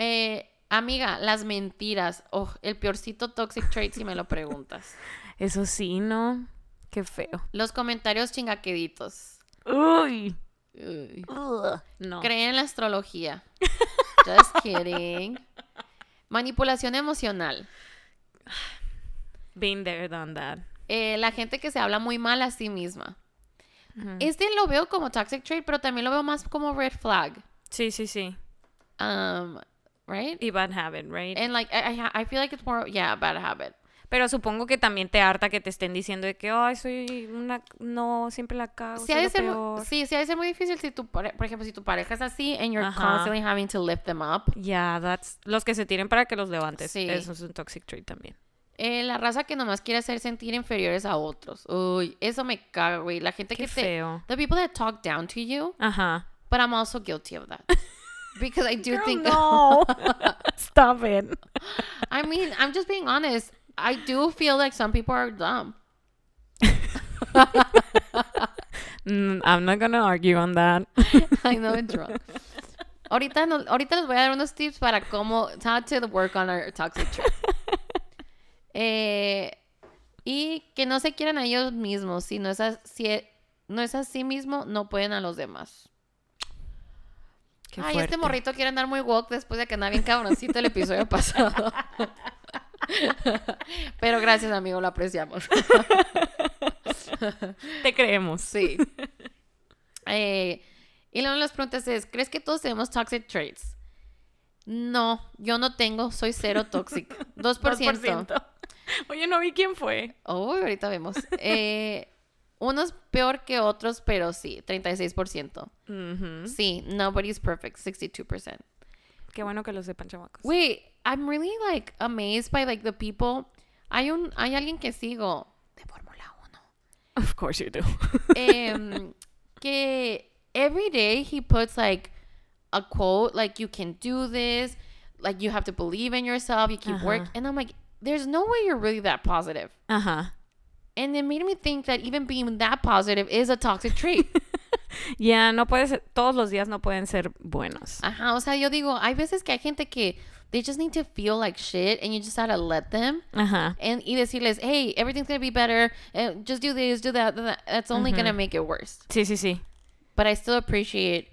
Eh, amiga, las mentiras. Oh, el peorcito toxic trait si me lo preguntas. (laughs) Eso sí, ¿no? Qué feo. Los comentarios chingaqueditos. Uy. Uy. No. Creen en la astrología. (laughs) Just kidding. Manipulación emocional. Been there, done that. Eh, la gente que se habla muy mal a sí misma. Este lo veo como toxic trait, pero también lo veo más como red flag. Sí, sí, sí. Um, right? Y bad habit, right? And like, I, I- feel like it's more, yeah, bad habit. Pero supongo que también te harta que te estén diciendo de que, ay, soy una... No, siempre la cago, Sí, ha de ser muy, peor". sí, sí, ha de ser muy difícil si tu, pare- por ejemplo, si tu pareja es así and you're Ajá. constantly having to lift them up. Yeah, that's... Los que se tiren para que los levantes. Sí. Eso es un toxic trait también. Eh, la raza que nomás quiere hacer sentir inferiores a otros. Uy, eso me caga, güey. La gente Qué que te... feo. The people that talk down to you, Ajá. but I'm also guilty of that. (laughs) Because I do Girl, think... no. (laughs) Stop it. I mean, I'm just being honest. I do feel like some people are dumb. Mm, I'm not gonna argue on that. (laughs) I know it's wrong. Ahorita, no- ahorita les voy a dar unos tips para cómo, how to work on our toxic trait. (laughs) Eh, y que no se quieran a ellos mismos. Si no es así, no es así mismo, no pueden a los demás. Qué Ay, fuerte. este morrito quiere andar muy woke después de que andaba bien cabroncito el episodio (laughs) pasado. (laughs) Pero gracias, amigo, lo apreciamos. (laughs) Te creemos. Sí. Eh, y luego las preguntas es, ¿crees que todos tenemos toxic traits? No, yo no tengo, soy cero toxic. 2%. 2%. Oye, no vi quién fue. Oh, ahorita vemos. Eh, unos peor que otros, pero sí, 36%. Ujú. Sí, nobody's perfect, 62%. Qué bueno que lo sepan, chamacos. Wait, I'm really like amazed by like the people. Hay un, hay alguien que sigo de Fórmula 1. Of course you do. um, (laughs) que every day he puts like a quote like you can do this like you have to believe in yourself you keep work Ajá. and i'm like there's no way you're really that positive. Ajá. And it made me think that even being that positive is a toxic trait. (laughs) yeah, no puede ser, todos los días no pueden ser buenos. Ajá, o sea, yo digo, hay veces que hay gente que they just need to feel like shit and you just gotta let them. Ajá. And y decirles, hey, everything's gonna be better. Uh, just do this, do that. do that." That's only gonna make it worse. Sí, sí, sí. But I still appreciate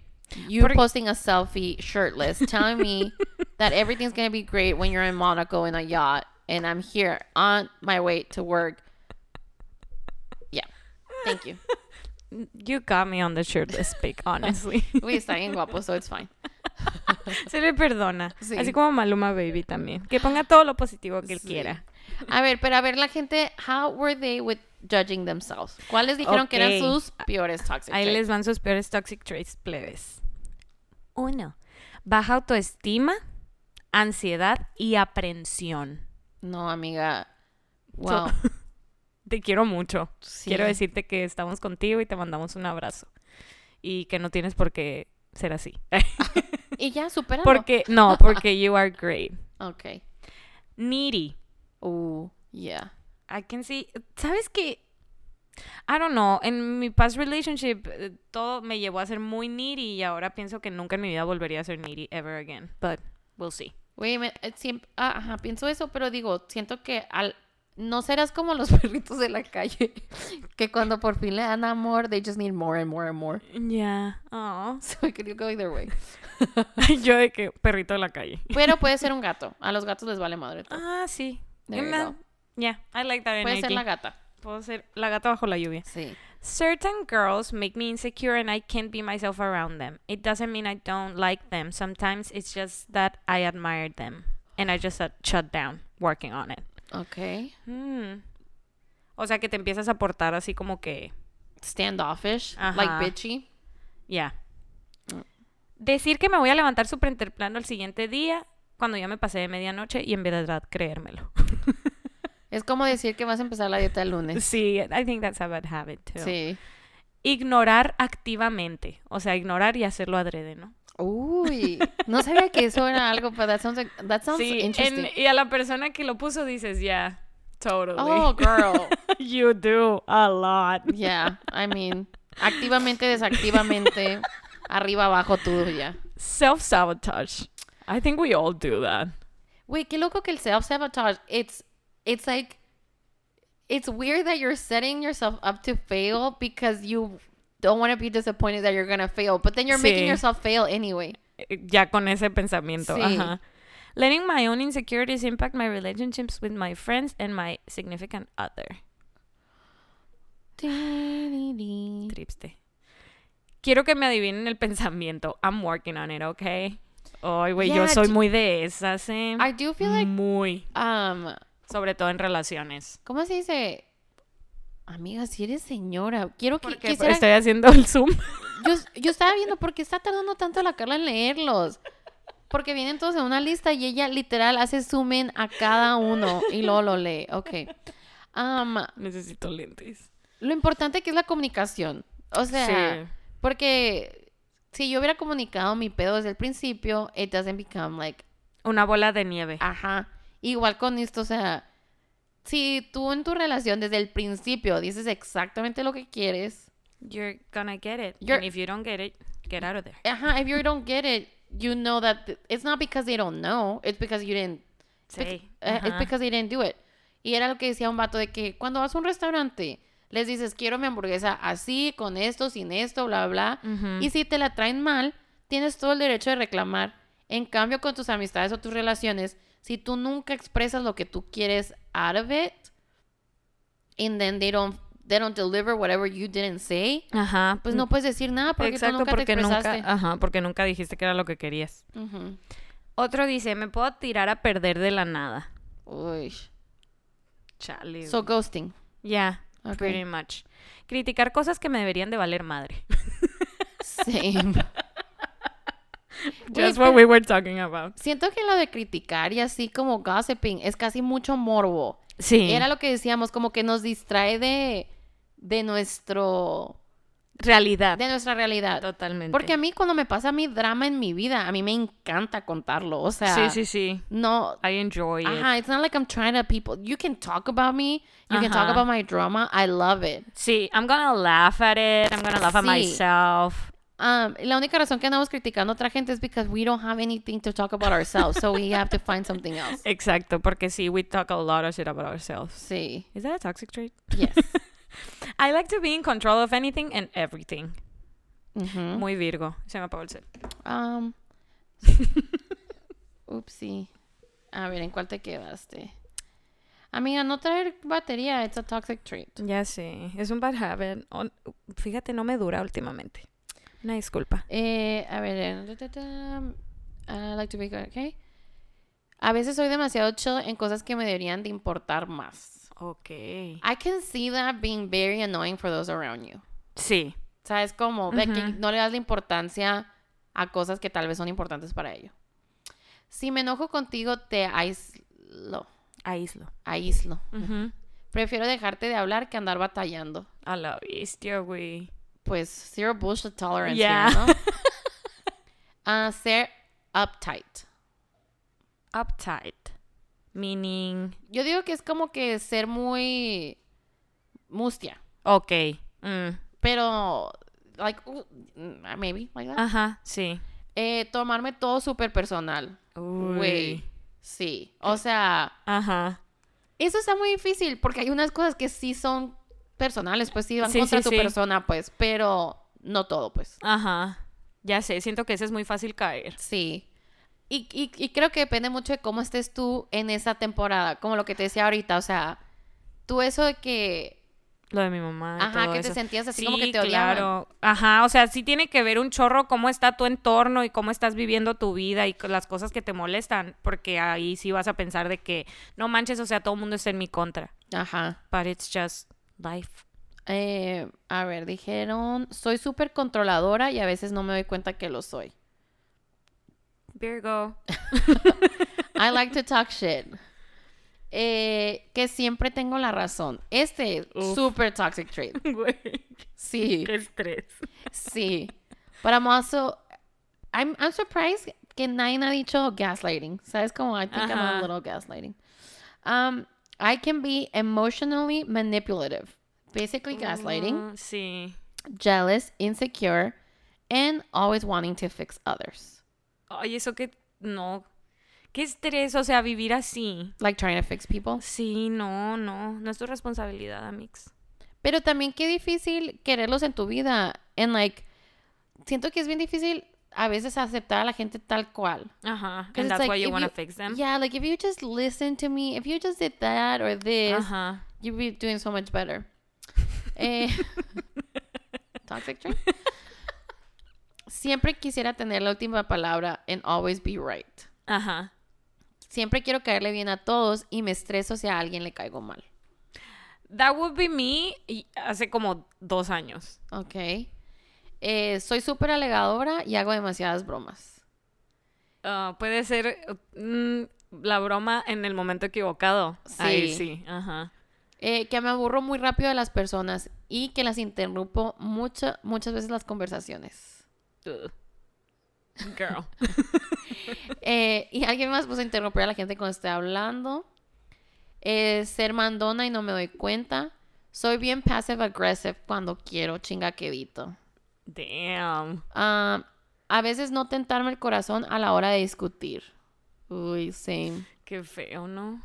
you Porque- posting a selfie shirtless, telling me (laughs) that everything's gonna be great when you're in Monaco in a yacht, and I'm here on my way to work. Thank you. (laughs) You got me on the shirtless (laughs) pic, honestly. Uy, está bien guapo, so it's fine. (laughs) Se le perdona. Sí. Así como Maluma Baby también. Que ponga todo lo positivo que él Sí. quiera. A ver, pero a ver, la gente, how were they with judging themselves? ¿Cuáles dijeron que eran sus peores toxic Ahí traits? les van sus peores toxic traits plebes. Uno. Baja autoestima, ansiedad y aprensión. No, amiga. So- Wow. Te quiero mucho. Sí. Quiero decirte que estamos contigo y te mandamos un abrazo. Y que no tienes por qué ser así. (laughs) Y ya, supéralo. porque, no, porque you are great. Ok. Needy. Uh, yeah. I can see. ¿Sabes qué? I don't know. En mi past relationship, eh, todo me llevó a ser muy needy y ahora pienso que nunca en mi vida volvería a ser needy ever again. But we'll see. Güey, eh, siempre, ah, ajá, pienso eso, pero digo, siento que al no serás como los (laughs) perritos de la calle, que cuando por fin le dan amor, they just need more and more and more. Yeah. (laughs) Oh. So it could go either way. (laughs) Yo de que perrito de la calle. Pero puede ser un gato. A los gatos les vale madre. todo. Ah, sí. There. Yeah, I like that Puede ser la gata. Puedo ser la gata bajo la lluvia. Sí. Certain girls make me insecure and I can't be myself around them. It doesn't mean I don't like them. Sometimes it's just that I admire them. And I just uh, shut down working on it. Ok. Hmm. O sea que te empiezas a portar así como que, Standoffish. Ajá. Like bitchy. ya. Decir que me voy a levantar súper temprano el siguiente día cuando ya me pasé de medianoche y en verdad creérmelo. (laughs) Es como decir que vas a empezar la dieta el lunes. Sí, I think that's a bad habit too. Sí. Ignorar activamente. O sea, ignorar y hacerlo adrede, ¿no? Uy. No sabía que eso era algo, pero that sounds, like, that sounds Sí, interesting. en- y a la persona que lo puso dices, yeah, totally. Oh, girl. (laughs) you do a lot. Yeah, I mean, activamente, desactivamente, arriba, abajo, todo ya. Self-sabotage. I think we all do that. Wait, qué loco que el self-sabotage, it's, it's like, it's weird that you're setting yourself up to fail because you don't want to be disappointed that you're gonna fail, but then you're making Sí. yourself fail anyway. Eh, Ya con ese pensamiento. Sí. Ajá. Letting my own insecurities impact my relationships with my friends and my significant other. Triste. Quiero que me adivinen el pensamiento. I'm working on it, okay? Ay, güey, yo soy muy de esas, ¿eh? I do feel like, muy. um, Sobre todo en relaciones. ¿cómo se dice? Amiga, si eres señora, quiero que Porque quisiera- estoy haciendo el zoom. Yo, yo estaba viendo por qué está tardando tanto la Carla en leerlos. Porque vienen todos en una lista y ella literal hace zoom in a cada uno y luego lo lee. Ok. Um, Necesito lentes. lo importante que es la comunicación. O sea, Sí. porque si yo hubiera comunicado mi pedo desde el principio, it doesn't become like, Una bola de nieve. ajá. Igual con esto, o sea, si tú en tu relación desde el principio dices exactamente lo que quieres, You're gonna get it. You're- And if you don't get it, get out of there. ajá, if you don't get it, you know that th- it's not because they don't know, it's because you didn't Sí. Eh, it's because they didn't do it. Y era lo que decía un vato de que cuando vas a un restaurante, les dices, quiero mi hamburguesa así, con esto, sin esto, bla, bla. bla". Ujú. Y si te la traen mal, tienes todo el derecho de reclamar. En cambio, con tus amistades o tus relaciones, si tú nunca expresas lo que tú quieres out of it, and then they don't, they don't deliver whatever you didn't say, Ajá. pues no puedes decir nada porque Exacto, tú nunca te porque nunca, ajá, porque nunca dijiste que era lo que querías. Otro dice, me puedo tirar a perder de la nada. Uy. Chale. So, ghosting. yeah, pretty much. Criticar cosas que me deberían de valer madre. Same. (laughs) (laughs) Just what we were talking about. Siento que lo de criticar y así como gossiping es casi mucho morbo. Sí. Era lo que decíamos, como que nos distrae de, de nuestro realidad. de nuestra realidad. Totalmente. Porque a mí cuando me pasa mi drama en mi vida, a mí me encanta contarlo. O sea, sí, sí, sí. no, I enjoy it. ajá, it's not like I'm trying to people. You can talk about me, you can talk about my drama. I love it. Sí, I'm gonna laugh at it. I'm gonna laugh at myself. Um, la única razón que andamos criticando a otra gente es because we don't have anything to talk about ourselves, so we have to find something else. (laughs) Exacto, porque sí, we talk a lot of shit about ourselves. Sí. Is that a toxic trait? Yes. (laughs) I like to be in control of anything and everything. Ujú. Muy Virgo. Se me apagó el cel. Um, (laughs) Upsi. A ver, ¿en cuál te quedaste? Amiga, no traer batería, it's a toxic trait. Ya sé, es un bad habit. Fíjate, no me dura últimamente. Una disculpa. Eh, a ver, eh, da, I like to be good, okay? A veces soy demasiado chill en cosas que me deberían de importar más. Ok. I can see that being very annoying for those around you. Sí. O sea, es como de que Ujú. no le das la importancia a cosas que tal vez son importantes para ello. Si me enojo contigo, te aíslo. Aíslo. Aíslo. Prefiero dejarte de hablar que andar batallando. A la bestia, güey. Pues zero bullshit tolerance Yeah. here, ¿no? (laughs) Ah, ser uptight. Uptight. Meaning. Yo digo que es como que ser muy mustia. Ok. Mm. Pero, like, uh, mm, maybe, like that. Ajá, sí. Eh, tomarme todo súper personal. Güey. Sí. O sea, Ajá. eso está muy difícil porque hay unas cosas que sí son personales, pues sí van Sí, contra sí, tu sí. persona, pues, pero no todo, pues. Ajá. Ya sé, siento que ese es muy fácil caer. Sí. Y, y, y creo que depende mucho de cómo estés tú en esa temporada, como lo que te decía ahorita, o sea, tú eso de que, Lo de mi mamá. ajá, todo que te sentías así Sí, como que te odiaban. claro. Ajá, o sea, sí tiene que ver un chorro cómo está tu entorno y cómo estás viviendo tu vida y las cosas que te molestan, porque ahí sí vas a pensar de que no manches, o sea, todo el mundo está en mi contra. Ajá. But it's just life. Eh, a ver, dijeron, soy súper controladora y a veces no me doy cuenta que lo soy. Virgo. (laughs) I like to talk shit. Eh, que siempre tengo la razón. Este, Uf. super toxic trait. (laughs) Güey, Sí. qué estrés. Sí. But I'm also, I'm, I'm surprised que nadie ha dicho gaslighting. ¿Sabes como I think I'm a little gaslighting. Um, I can be emotionally manipulative. Basically gaslighting, Mm, sí. jealous, insecure, and always wanting to fix others. Ay, eso que no. Qué estrés, o sea, vivir así. Like trying to fix people. Sí, no, no, no es tu responsabilidad, Amix. Pero también qué difícil quererlos en tu vida. And like, siento que es bien difícil a veces aceptar a la gente tal cual. Ajá. 'Cause And that's like, why you want to fix them. Yeah, like if you just listen to me, if you just did that or this, you'd be doing so much better. (laughs) Eh, (laughs) toxic trait. Siempre quisiera tener la última palabra and always be right. Ajá. Siempre quiero caerle bien a todos y me estreso si a alguien le caigo mal. That would be me hace como dos años. Ok. Eh, soy súper alegadora y hago demasiadas bromas. Ah, puede ser mm, la broma en el momento equivocado. Ahí Sí. sí. Ajá. Eh, que me aburro muy rápido de las personas y que las interrumpo mucho, muchas veces las conversaciones. Girl. (laughs) Eh, y alguien más puso a interrumpir a la gente cuando esté hablando. Eh, ser mandona y no me doy cuenta. Soy bien passive aggressive cuando quiero chingaquedito. Damn. Ah, a veces no tentarme el corazón a la hora de discutir. Uy, same. Qué feo, ¿no?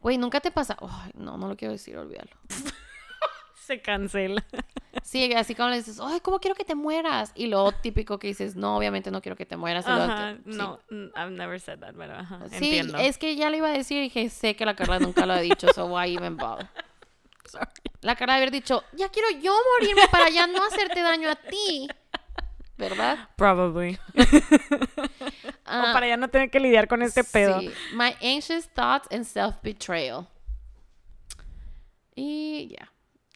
Güey, nunca te pasa. No, no lo quiero decir, olvídalo. (laughs) Se cancela. Sí, así como le dices, ay, ¿cómo quiero que te mueras? Y luego típico que dices, no, obviamente no quiero que te mueras. Ajá. sí. No, mm, I've never said that, pero ajá. Sí, Entiendo. es que ya le iba a decir y dije, sé que la Carla nunca lo ha dicho, so why even bother? Sorry. La Carla haber dicho, ya quiero yo morirme para ya no hacerte daño a ti. ¿Verdad? Probably. (laughs) Ah, o para ya no tener que lidiar con este pedo. sí. My anxious thoughts and self-betrayal. Y ya.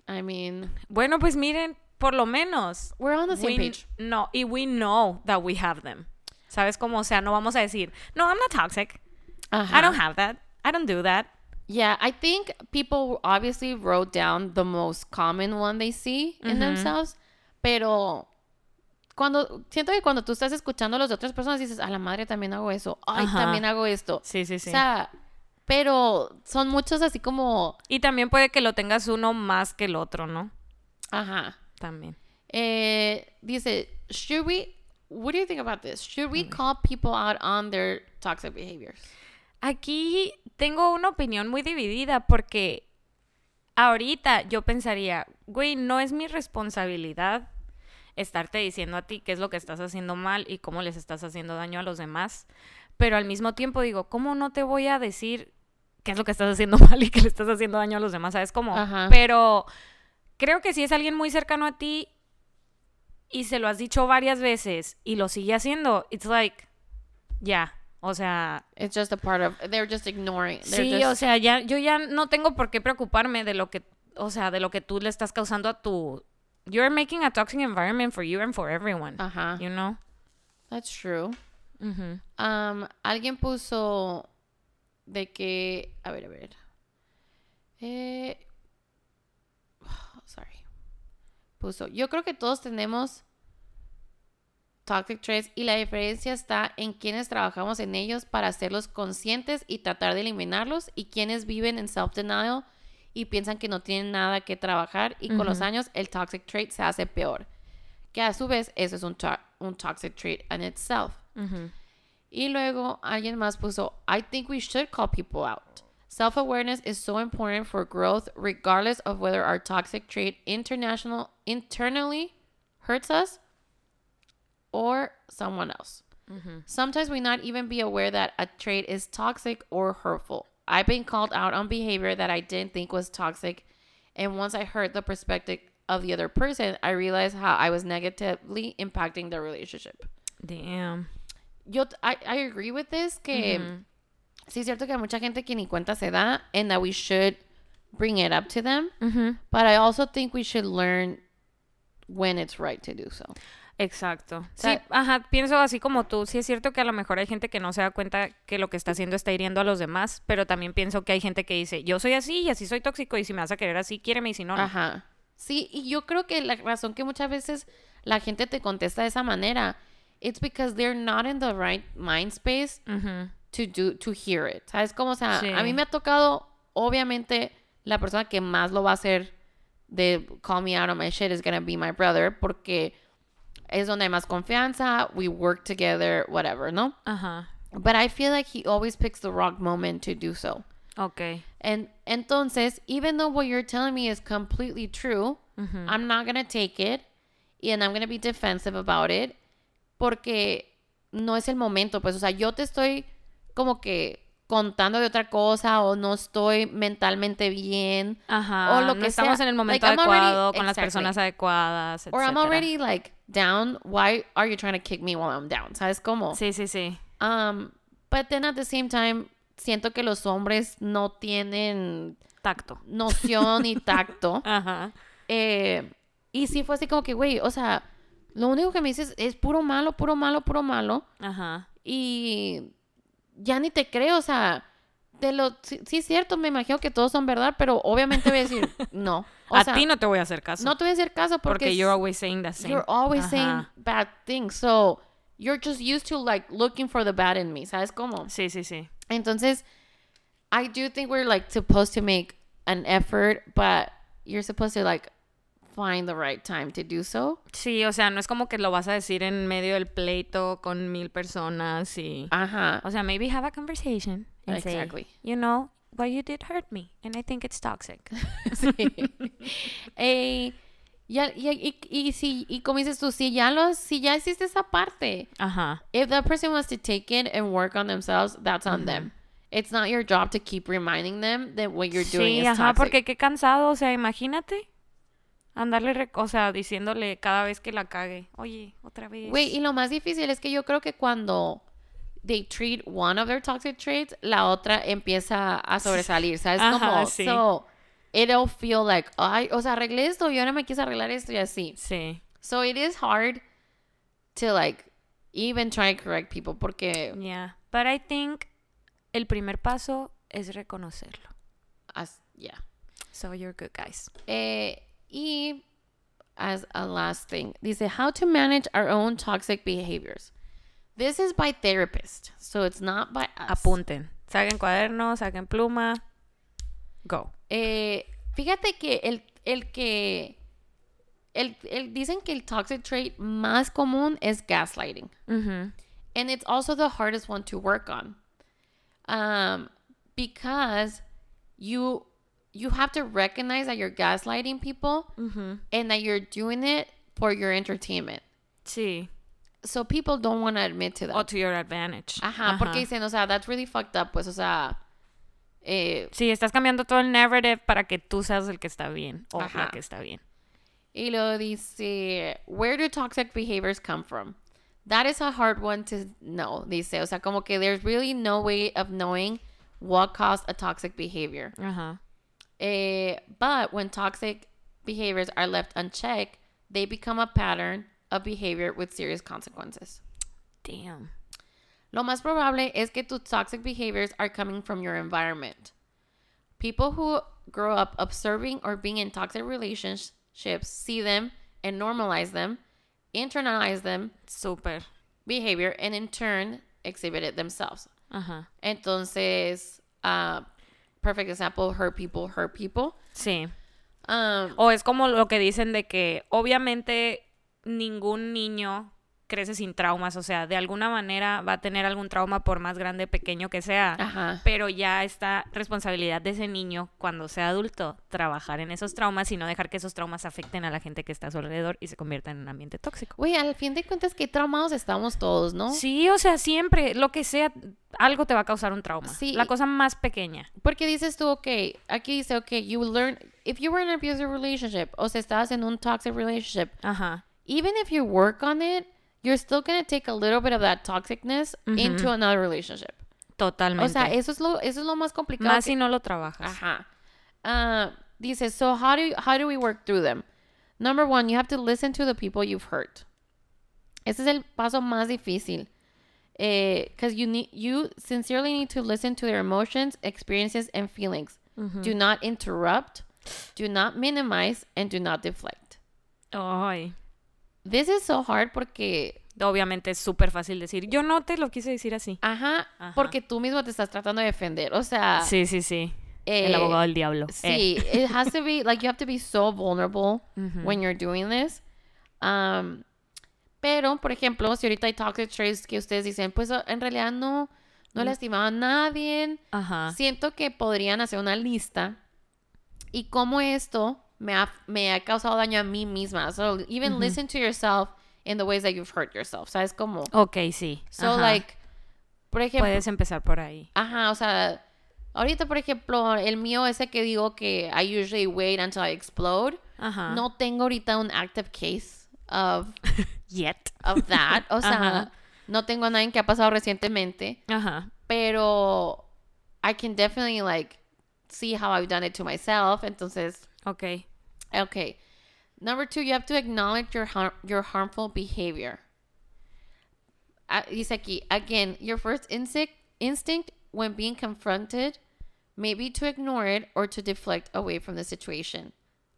I mean, Bueno, pues miren, por lo menos. we're on the same we- page. No, y we know that we have them. ¿Sabes cómo? O sea, no vamos a decir, no, I'm not toxic. I don't have that. I don't do that. Yeah, I think people obviously wrote down the most common one they see in themselves. pero cuando siento que cuando tú estás escuchando a las otras personas dices, a la madre también hago eso, ay, Ajá. también hago esto. Sí, sí, sí. O sea, pero son muchos así como, y también puede que lo tengas uno más que el otro, ¿no? ajá. También. Eh, dice, should we, what do you think about this? Should we call people out on their toxic behaviors? Aquí tengo una opinión muy dividida porque ahorita yo pensaría, güey, no es mi responsabilidad estarte diciendo a ti qué es lo que estás haciendo mal y cómo les estás haciendo daño a los demás. Pero al mismo tiempo digo, ¿cómo no te voy a decir qué es lo que estás haciendo (laughs) mal y que le estás haciendo daño a los demás? ¿Sabes cómo? Ajá. Pero creo que si es alguien muy cercano a ti y se lo has dicho varias veces y lo sigue haciendo, it's like, ya, o sea, It's just a part of, they're just ignoring. They're Sí, just, o sea, ya, yo ya no tengo por qué preocuparme de lo que, o sea, de lo que tú le estás causando a tu... You're making a toxic environment for you and for everyone, Ajá. you know? That's true. Ujú. Um, alguien puso de que, a ver, a ver. Eh, (sighs) sorry. Puso, yo creo que todos tenemos toxic traits y la diferencia está en quienes trabajamos en ellos para hacerlos conscientes y tratar de eliminarlos y quienes viven en self-denial y piensan que no tienen nada que trabajar y con los años el toxic trait se hace peor. Que a su vez eso es un, to- un toxic trait in itself. Y luego alguien más puso, I think we should call people out. Self-awareness is so important for growth regardless of whether our toxic trait international internally hurts us or someone else. Mm-hmm. Sometimes we not even be aware that a trait is toxic or hurtful. I've been called out on behavior that I didn't think was toxic, and once I heard the perspective of the other person, I realized how I was negatively impacting the relationship. Damn. yo I agree with this que mm-hmm. sí es cierto que hay mucha gente que ni cuenta se da and that we should bring it up to them Ujú. but I also think we should learn when it's right to do so Exacto. Sí, sea- ajá, pienso así como tú. Sí es cierto que a lo mejor hay gente que no se da cuenta que lo que está haciendo está hiriendo a los demás, pero también pienso que hay gente que dice, yo soy así y así soy tóxico y si me vas a querer así, quiéreme y si no, no. ajá sí y yo creo que la razón que muchas veces la gente te contesta de esa manera it's because they're not in the right mind space to do to hear it. ¿Sabes cómo? O sea, Sí. a mí me ha tocado obviamente la persona que más lo va a hacer de call me out on my shit is gonna be my brother porque es donde hay más confianza, we work together, whatever, ¿no? Ajá. But I feel like he always picks the wrong moment to do so. Ok. And entonces, even though what you're telling me is completely true, I'm not gonna take it and I'm gonna be defensive about it porque no es el momento, pues, o sea, yo te estoy como que contando de otra cosa o no estoy mentalmente bien Ajá. O lo no que estamos sea. en el momento Like, I'm already- adecuado, con las exactly. personas adecuadas, or I'm already like down, why are you trying to kick me while I'm down? ¿Sabes cómo? Sí, sí, sí. Um, but then at the same time siento que los hombres no tienen Tacto. noción y (laughs) tacto. Ajá. Eh, y sí fue así como que, güey, o sea, lo único que me dices es puro malo, puro malo, puro malo. Ajá. Y ya ni te creo, o sea, de lo, sí, sí es cierto, me imagino que todos son verdad, pero obviamente voy a decir, (laughs) no. O a sea, ti no te voy a hacer caso. no te voy a hacer caso porque, porque you're always saying the same. you're always saying bad things. So, you're just used to like looking for the bad in me, ¿sabes cómo? Sí, sí, sí. Entonces, I do think we're like supposed to make an effort, but you're supposed to like find the right time to do so. Sí, o sea, no es como que lo vas a decir en medio del pleito con mil personas y... Ajá. O sea, maybe have a conversation and say, Exactly. you know, what you did hurt me and I think it's toxic. (laughs) (laughs) Sí. Eh, ya, ya- y, y, si, y como dices tú, si ya, lo, si ya hiciste esa parte, Ajá. if that person wants to take it and work on themselves, that's on them. It's not your job to keep reminding them that what you're doing Sí, is ajá, toxic. porque qué cansado, o sea, imagínate. Andarle, o sea, diciéndole cada vez que la cague, oye, otra vez. Güey, y lo más difícil es que yo creo que cuando they treat one of their toxic traits, la otra empieza a sobresalir, ¿sabes? Ajá, Como, sí. so, it'll feel like, ay, o sea, arreglé esto y ahora me quise arreglar esto y así. Sí, So it is hard to like even try to correct people porque yeah. But I think el primer paso es reconocerlo. as- yeah. So you're good, guys. Eh, y as a last thing. Dice, how to manage our own toxic behaviors. This is by therapist, so it's not by us. Apunten. Saquen cuaderno, saquen pluma. Go. Eh, fíjate que el, el que... El, el- dicen que el toxic trait más común es gaslighting. Ujú. and it's also the hardest one to work on um because you you have to recognize that you're gaslighting people Ujú. and that you're doing it for your entertainment Sí. so people don't want to admit to that. Or to your advantage. ajá, porque dicen o sea that's really fucked up pues o sea eh, Sí, estás cambiando todo el narrative para que tú seas el que está bien o Ajá. la que está bien. y luego dice where do toxic behaviors come from that is a hard one to know dice o sea como que there's really no way of knowing what caused a toxic behavior Ajá. Eh, but when toxic behaviors are left unchecked, they become a pattern of behavior with serious consequences. Damn. Lo más probable es que tus toxic behaviors are coming from your environment. People who grow up observing or being in toxic relationships see them and normalize them, internalize them Súper. behavior, and in turn exhibit it themselves. Ajá. Entonces, uh, perfect example, hurt people hurt people. Sí. Um, O es como lo que dicen de que obviamente ningún niño crece sin traumas, o sea, de alguna manera va a tener algún trauma por más grande o pequeño que sea, Ajá. pero ya está responsabilidad de ese niño cuando sea adulto trabajar en esos traumas y no dejar que esos traumas afecten a la gente que está a su alrededor y se convierta en un ambiente tóxico. Güey, al fin de cuentas, qué traumados estamos todos, ¿no? Sí, o sea, siempre, lo que sea, algo te va a causar un trauma. Sí. La cosa más pequeña. Porque dices tú, ok, aquí dice, ok, you learn, if you were in an abusive relationship, o sea, estás en un toxic relationship, Ajá. even if you work on it, you're still going to take a little bit of that toxicness into another relationship. Totalmente. O sea, eso es lo, eso es lo más complicado. más que- si no lo trabajas. Ajá. Uh, dice, so how do, you- how do we work through them? Number one, you have to listen to the people you've hurt. Ese es el paso más difícil. Because you need you sincerely need to listen to their emotions, experiences, and feelings. Do not interrupt, do not minimize, and do not deflect. Ay. This is so hard porque, Obviamente es súper fácil decir, yo no te lo quise decir así. ajá, Ajá. porque tú mismo te estás tratando de defender. O sea, Sí, sí, sí. eh, El abogado del diablo. Eh. Sí, it has to be like you have to be so vulnerable when you're doing this. Um, pero, por ejemplo, si ahorita hay toxic traits que ustedes dicen, pues en realidad no, no lastimaba a nadie. Ajá. Siento que podrían hacer una lista y cómo esto me ha, me ha causado daño a mí misma. So, even listen to yourself in the ways that you've hurt yourself. ¿Sabes cómo? Ok, sí. So, Ajá. like, por ejemplo, Puedes empezar por ahí. Ajá, o sea, ahorita, por ejemplo, el mío ese que digo que I usually wait until I explode. Ajá. No tengo ahorita un active case of, (laughs) Yet. of that. O sea, Ajá. no tengo a nadie que ha pasado recientemente. Ajá. Pero I can definitely like see how I've done it to myself. Entonces, Ok. okay. Number two, you have to acknowledge your har- your harmful behavior. Ah, dice aquí, again, your first instinct instinct when being confronted may be to ignore it or to deflect away from the situation.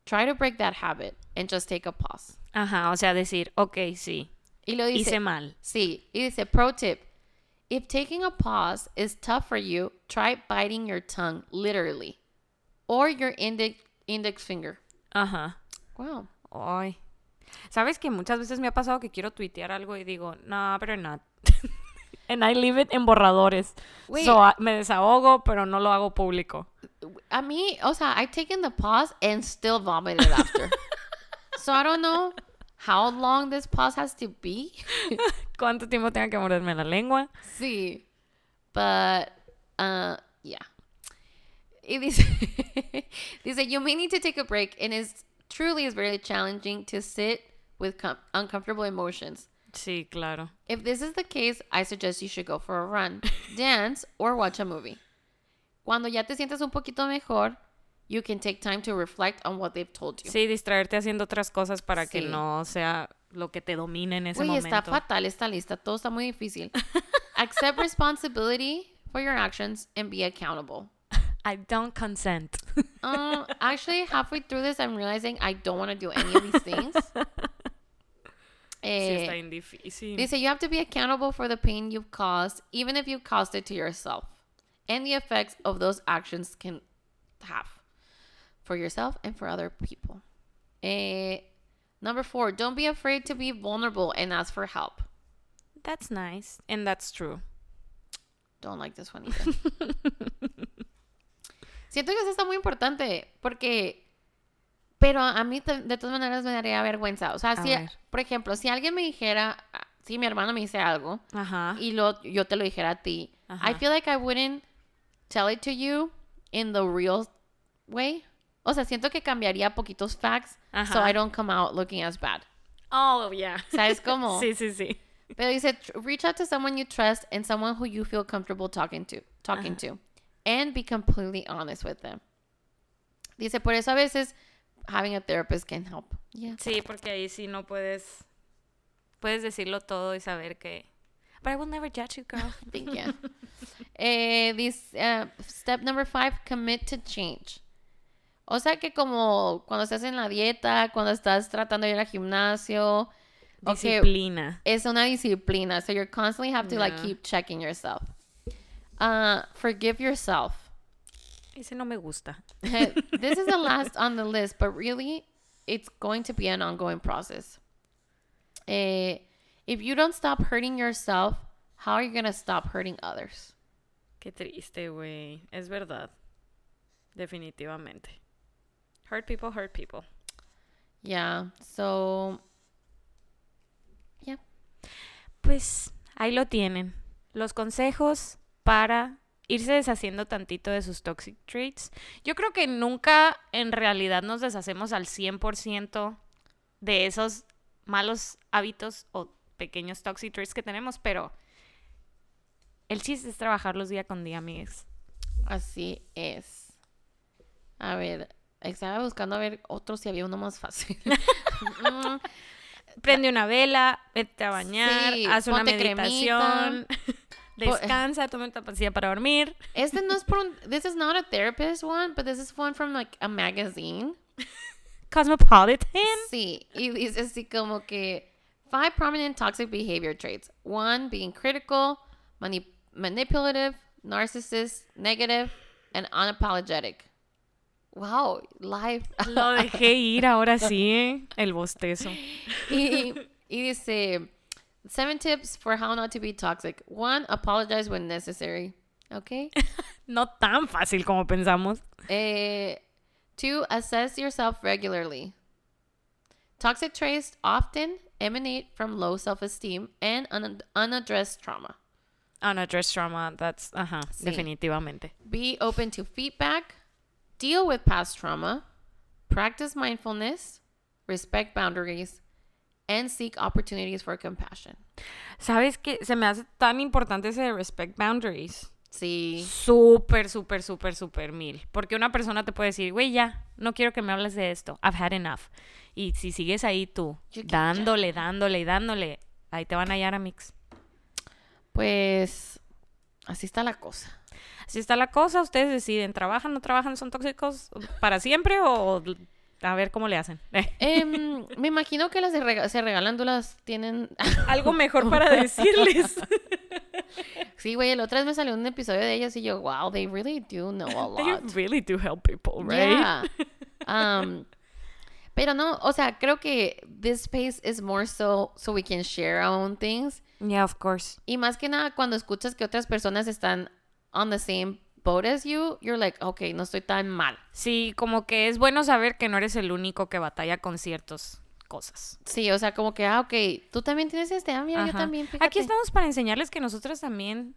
Try to break that habit and just take a pause. Ajá. O sea, decir, ok, sí. Y lo dice, Hice mal. sí, y dice, pro tip, if taking a pause is tough for you, try biting your tongue literally or your index index finger. Ajá. Wow. Ay. ¿Sabes que muchas veces me ha pasado que quiero tuitear algo y digo, no, pero no. (laughs) And I leave it en borradores. Wait. So, ah, me desahogo, pero no lo hago público. A mí, o sea, I've taken the pause and still vomited after. (laughs) so I don't know how long this pause has to be. (laughs) ¿Cuánto tiempo tengo que morderme la lengua? sí. But, uh, yeah. Y dice, (laughs) dice, you may need to take a break and it's truly is very challenging to sit with com- uncomfortable emotions. Sí, claro. If this is the case, I suggest you should go for a run, (laughs) dance, or watch a movie. Cuando ya te sientes un poquito mejor, you can take time to reflect on what they've told you. Sí, distraerte haciendo otras cosas para que Sí. no sea lo que te domine en ese Oye, momento. está fatal esta lista, todo está muy difícil. (laughs) Accept responsibility for your actions and be accountable. I don't consent. (laughs) Um, actually, halfway through this, I'm realizing I don't want to do any of these things. (laughs) Sí, Eh, está bien difícil. You have to be accountable for the pain you've caused, even if you caused it to yourself, and the effects of those actions can have for yourself and for other people. Eh, number four, don't be afraid to be vulnerable and ask for help. That's nice. And that's true. Don't like this one either. (laughs) Siento que eso está muy importante porque, pero a mí de todas maneras me daría vergüenza. O sea, A si, ver. por ejemplo, si alguien me dijera, ah, si mi hermano me dice algo, Ajá. y lo, yo te lo dijera a ti, I feel like I wouldn't tell it to you in the real way. O sea, siento que cambiaría poquitos facts so Ajá. I don't come out looking as bad. Oh, yeah. (laughs) ¿Sabes cómo? Sí, sí, sí. Pero dice, "Tr- reach out to someone you trust and someone who you feel comfortable talking to, talking to, and be completely honest with them. Dice, por eso a veces having a therapist can help. Yeah. Sí, porque ahí sí no puedes. Puedes decirlo todo y saber que. But I will never judge you, girl. (laughs) Thank you. eh, this, uh, step number five, commit to change. O sea que como cuando estás en la dieta, cuando estás tratando de ir al gimnasio, okay, Disciplina. es una disciplina. So you constantly have to like keep checking yourself. Uh, forgive yourself. Ese no me gusta. (laughs) this is the last on the list, but really, it's going to be an ongoing process. Eh, if you don't stop hurting yourself, how are you going to stop hurting others? Qué triste, güey. Es verdad. Definitivamente. Hurt people, hurt people. Yeah. So, yeah. Pues ahí lo tienen. Los consejos para irse deshaciendo tantito de sus toxic traits. Yo creo que nunca en realidad nos deshacemos al 100% de esos malos hábitos o pequeños toxic traits que tenemos, pero el chiste es trabajarlos día con día, amigues. Así es. A ver, estaba buscando a ver otro si había uno más fácil. (laughs) Mm, Prende una vela, vete a bañar, Sí, haz una meditación, descansa, toma una pastilla para dormir. este no es por un, (laughs) this is not a therapist one, but this is one from like a magazine. (laughs) Cosmopolitan. Sí, y dice así como que five prominent toxic behavior traits. One being critical, mani- manipulative, narcissist, negative, and unapologetic. Wow, life. Lo dejé ir ahora sí, ¿eh? el bostezo. (laughs) y, y dice seven tips for how not to be toxic. One, apologize when necessary. Okay. (laughs) No tan fácil como pensamos. Eh, two, assess yourself regularly. Toxic traits often emanate from low self esteem and un- unaddressed trauma. Unaddressed trauma, that's, ajá, Sí. definitivamente. Be open to feedback, deal with past trauma, practice mindfulness, respect boundaries, and seek opportunities for compassion. ¿Sabes qué? Se me hace tan importante ese de respect boundaries. Sí, Súper, súper, súper, súper mil. Porque una persona te puede decir, güey, ya, no quiero que me hables de esto. I've had enough. Y si sigues ahí tú, dándole, dándole y dándole, ahí te van a hallar a mix. pues así está la cosa. Así está la cosa, ustedes deciden, ¿trabajan, no trabajan, son tóxicos para siempre o a ver cómo le hacen? (laughs) Em, me imagino que las de rega- se regalan dulas tienen... (laughs) Algo mejor para (laughs) decirles. sí, güey, el otra vez me salió un episodio de ellas y yo, wow, they really do know a They lot. really do help people, right? Yeah. Um, pero no, o sea, creo que this space is more so so we can share our own things. Yeah, of course. Y más que nada, cuando escuchas que otras personas están on the same boat as you, you're like, okay, no estoy tan mal. Sí, como que es bueno saber que no eres el único que batalla con ciertas cosas. Sí, o sea, como que, ah, ok, tú también tienes este, ah, mira, yo también, fíjate. Aquí estamos para enseñarles que nosotras también,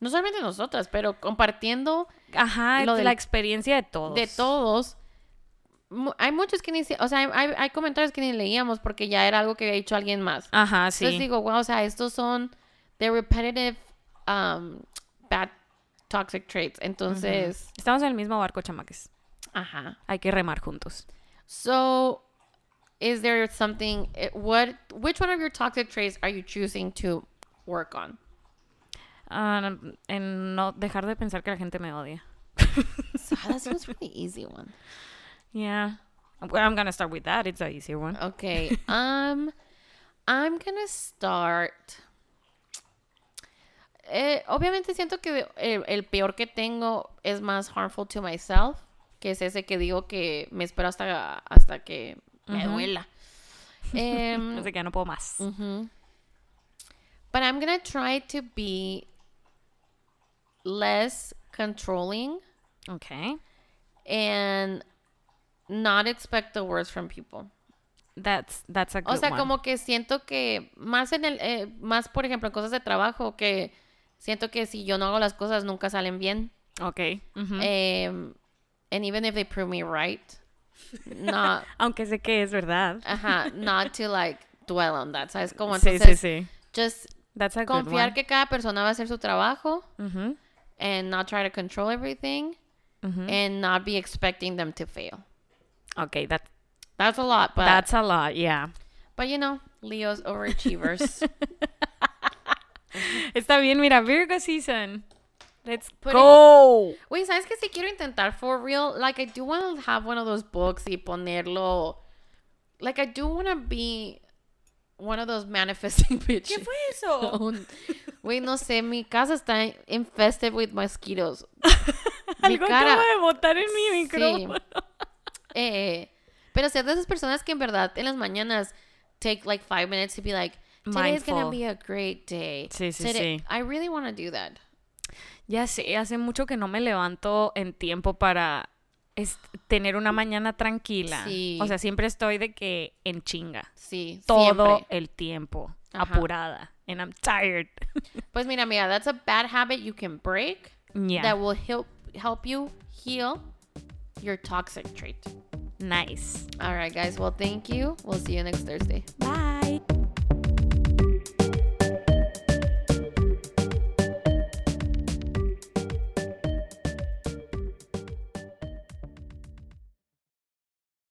No solamente nosotras, pero compartiendo ajá, Lo del- la experiencia de todos. de todos. Hay muchos que ni, o sea, hay, hay- hay comentarios que ni leíamos porque ya era algo que había dicho alguien más. Ajá, sí. Entonces digo, wow, o sea, estos son the repetitive um, bad toxic traits. Entonces, Estamos en el mismo barco, chamaques. ajá. Hay que remar juntos. So, is there something? eh, What? Which one of your toxic traits are you choosing to work on? Ah, en no dejar de pensar que la gente me odia. (laughs) so that seems really easy one. Yeah. I'm gonna start with that. It's a easier one. Okay. (laughs) Um, I'm gonna start. Eh, obviamente siento que el, el peor que tengo es más harmful to myself, que es ese que digo que me espero hasta, hasta que me Ujú. duela. (laughs) Em, Así que ya no puedo más. mhm. But I'm gonna try to be less controlling Okay. and not expect the worst from people. That's that's a good O sea, one. como que siento que más en el, eh, más por ejemplo en cosas de trabajo, que siento que si yo no hago las cosas nunca salen bien. Okay. ujú. Em, and even if they prove me right, not, (laughs) Aunque sé que es verdad. ajá, not to like dwell on that, ¿sabes? Como sí, entonces, sí, sí. just That's a good confiar que cada persona va a hacer su trabajo Ujú, and not try to control everything ujú. and not be expecting them to fail. Okay, that, That's a lot, but that's a lot, yeah. but you know, Leo's overachievers. (laughs) (laughs) Está bien, mira, Virgo season. Let's Put it- go. Wait, ¿sabes qué? Si quiero intentar for real, like I do want to have one of those books y ponerlo. Like I do want to be one of those manifesting (laughs) bitches. fue eso? (laughs) Wait, no sé, mi casa está infested with mosquitoes. Mi Algo cara- acaba de botar en mi Sí. micrófono. Eh, pero ser de esas personas que en verdad en las mañanas take like five minutes to be like, today's gonna be a great day. Sí, sí, Today- sí. I really want to do that. Ya sé, hace mucho que no me levanto en tiempo para es- tener una mañana tranquila. Sí. O sea, siempre estoy de que en chinga. Sí, Todo siempre. el tiempo. Ajá. Apurada. And I'm tired. (laughs) Pues mira, amiga, that's a bad habit you can break. yeah. that will help help you heal your toxic trait. nice. All right, guys. Well, thank you. We'll see you next Thursday. Bye.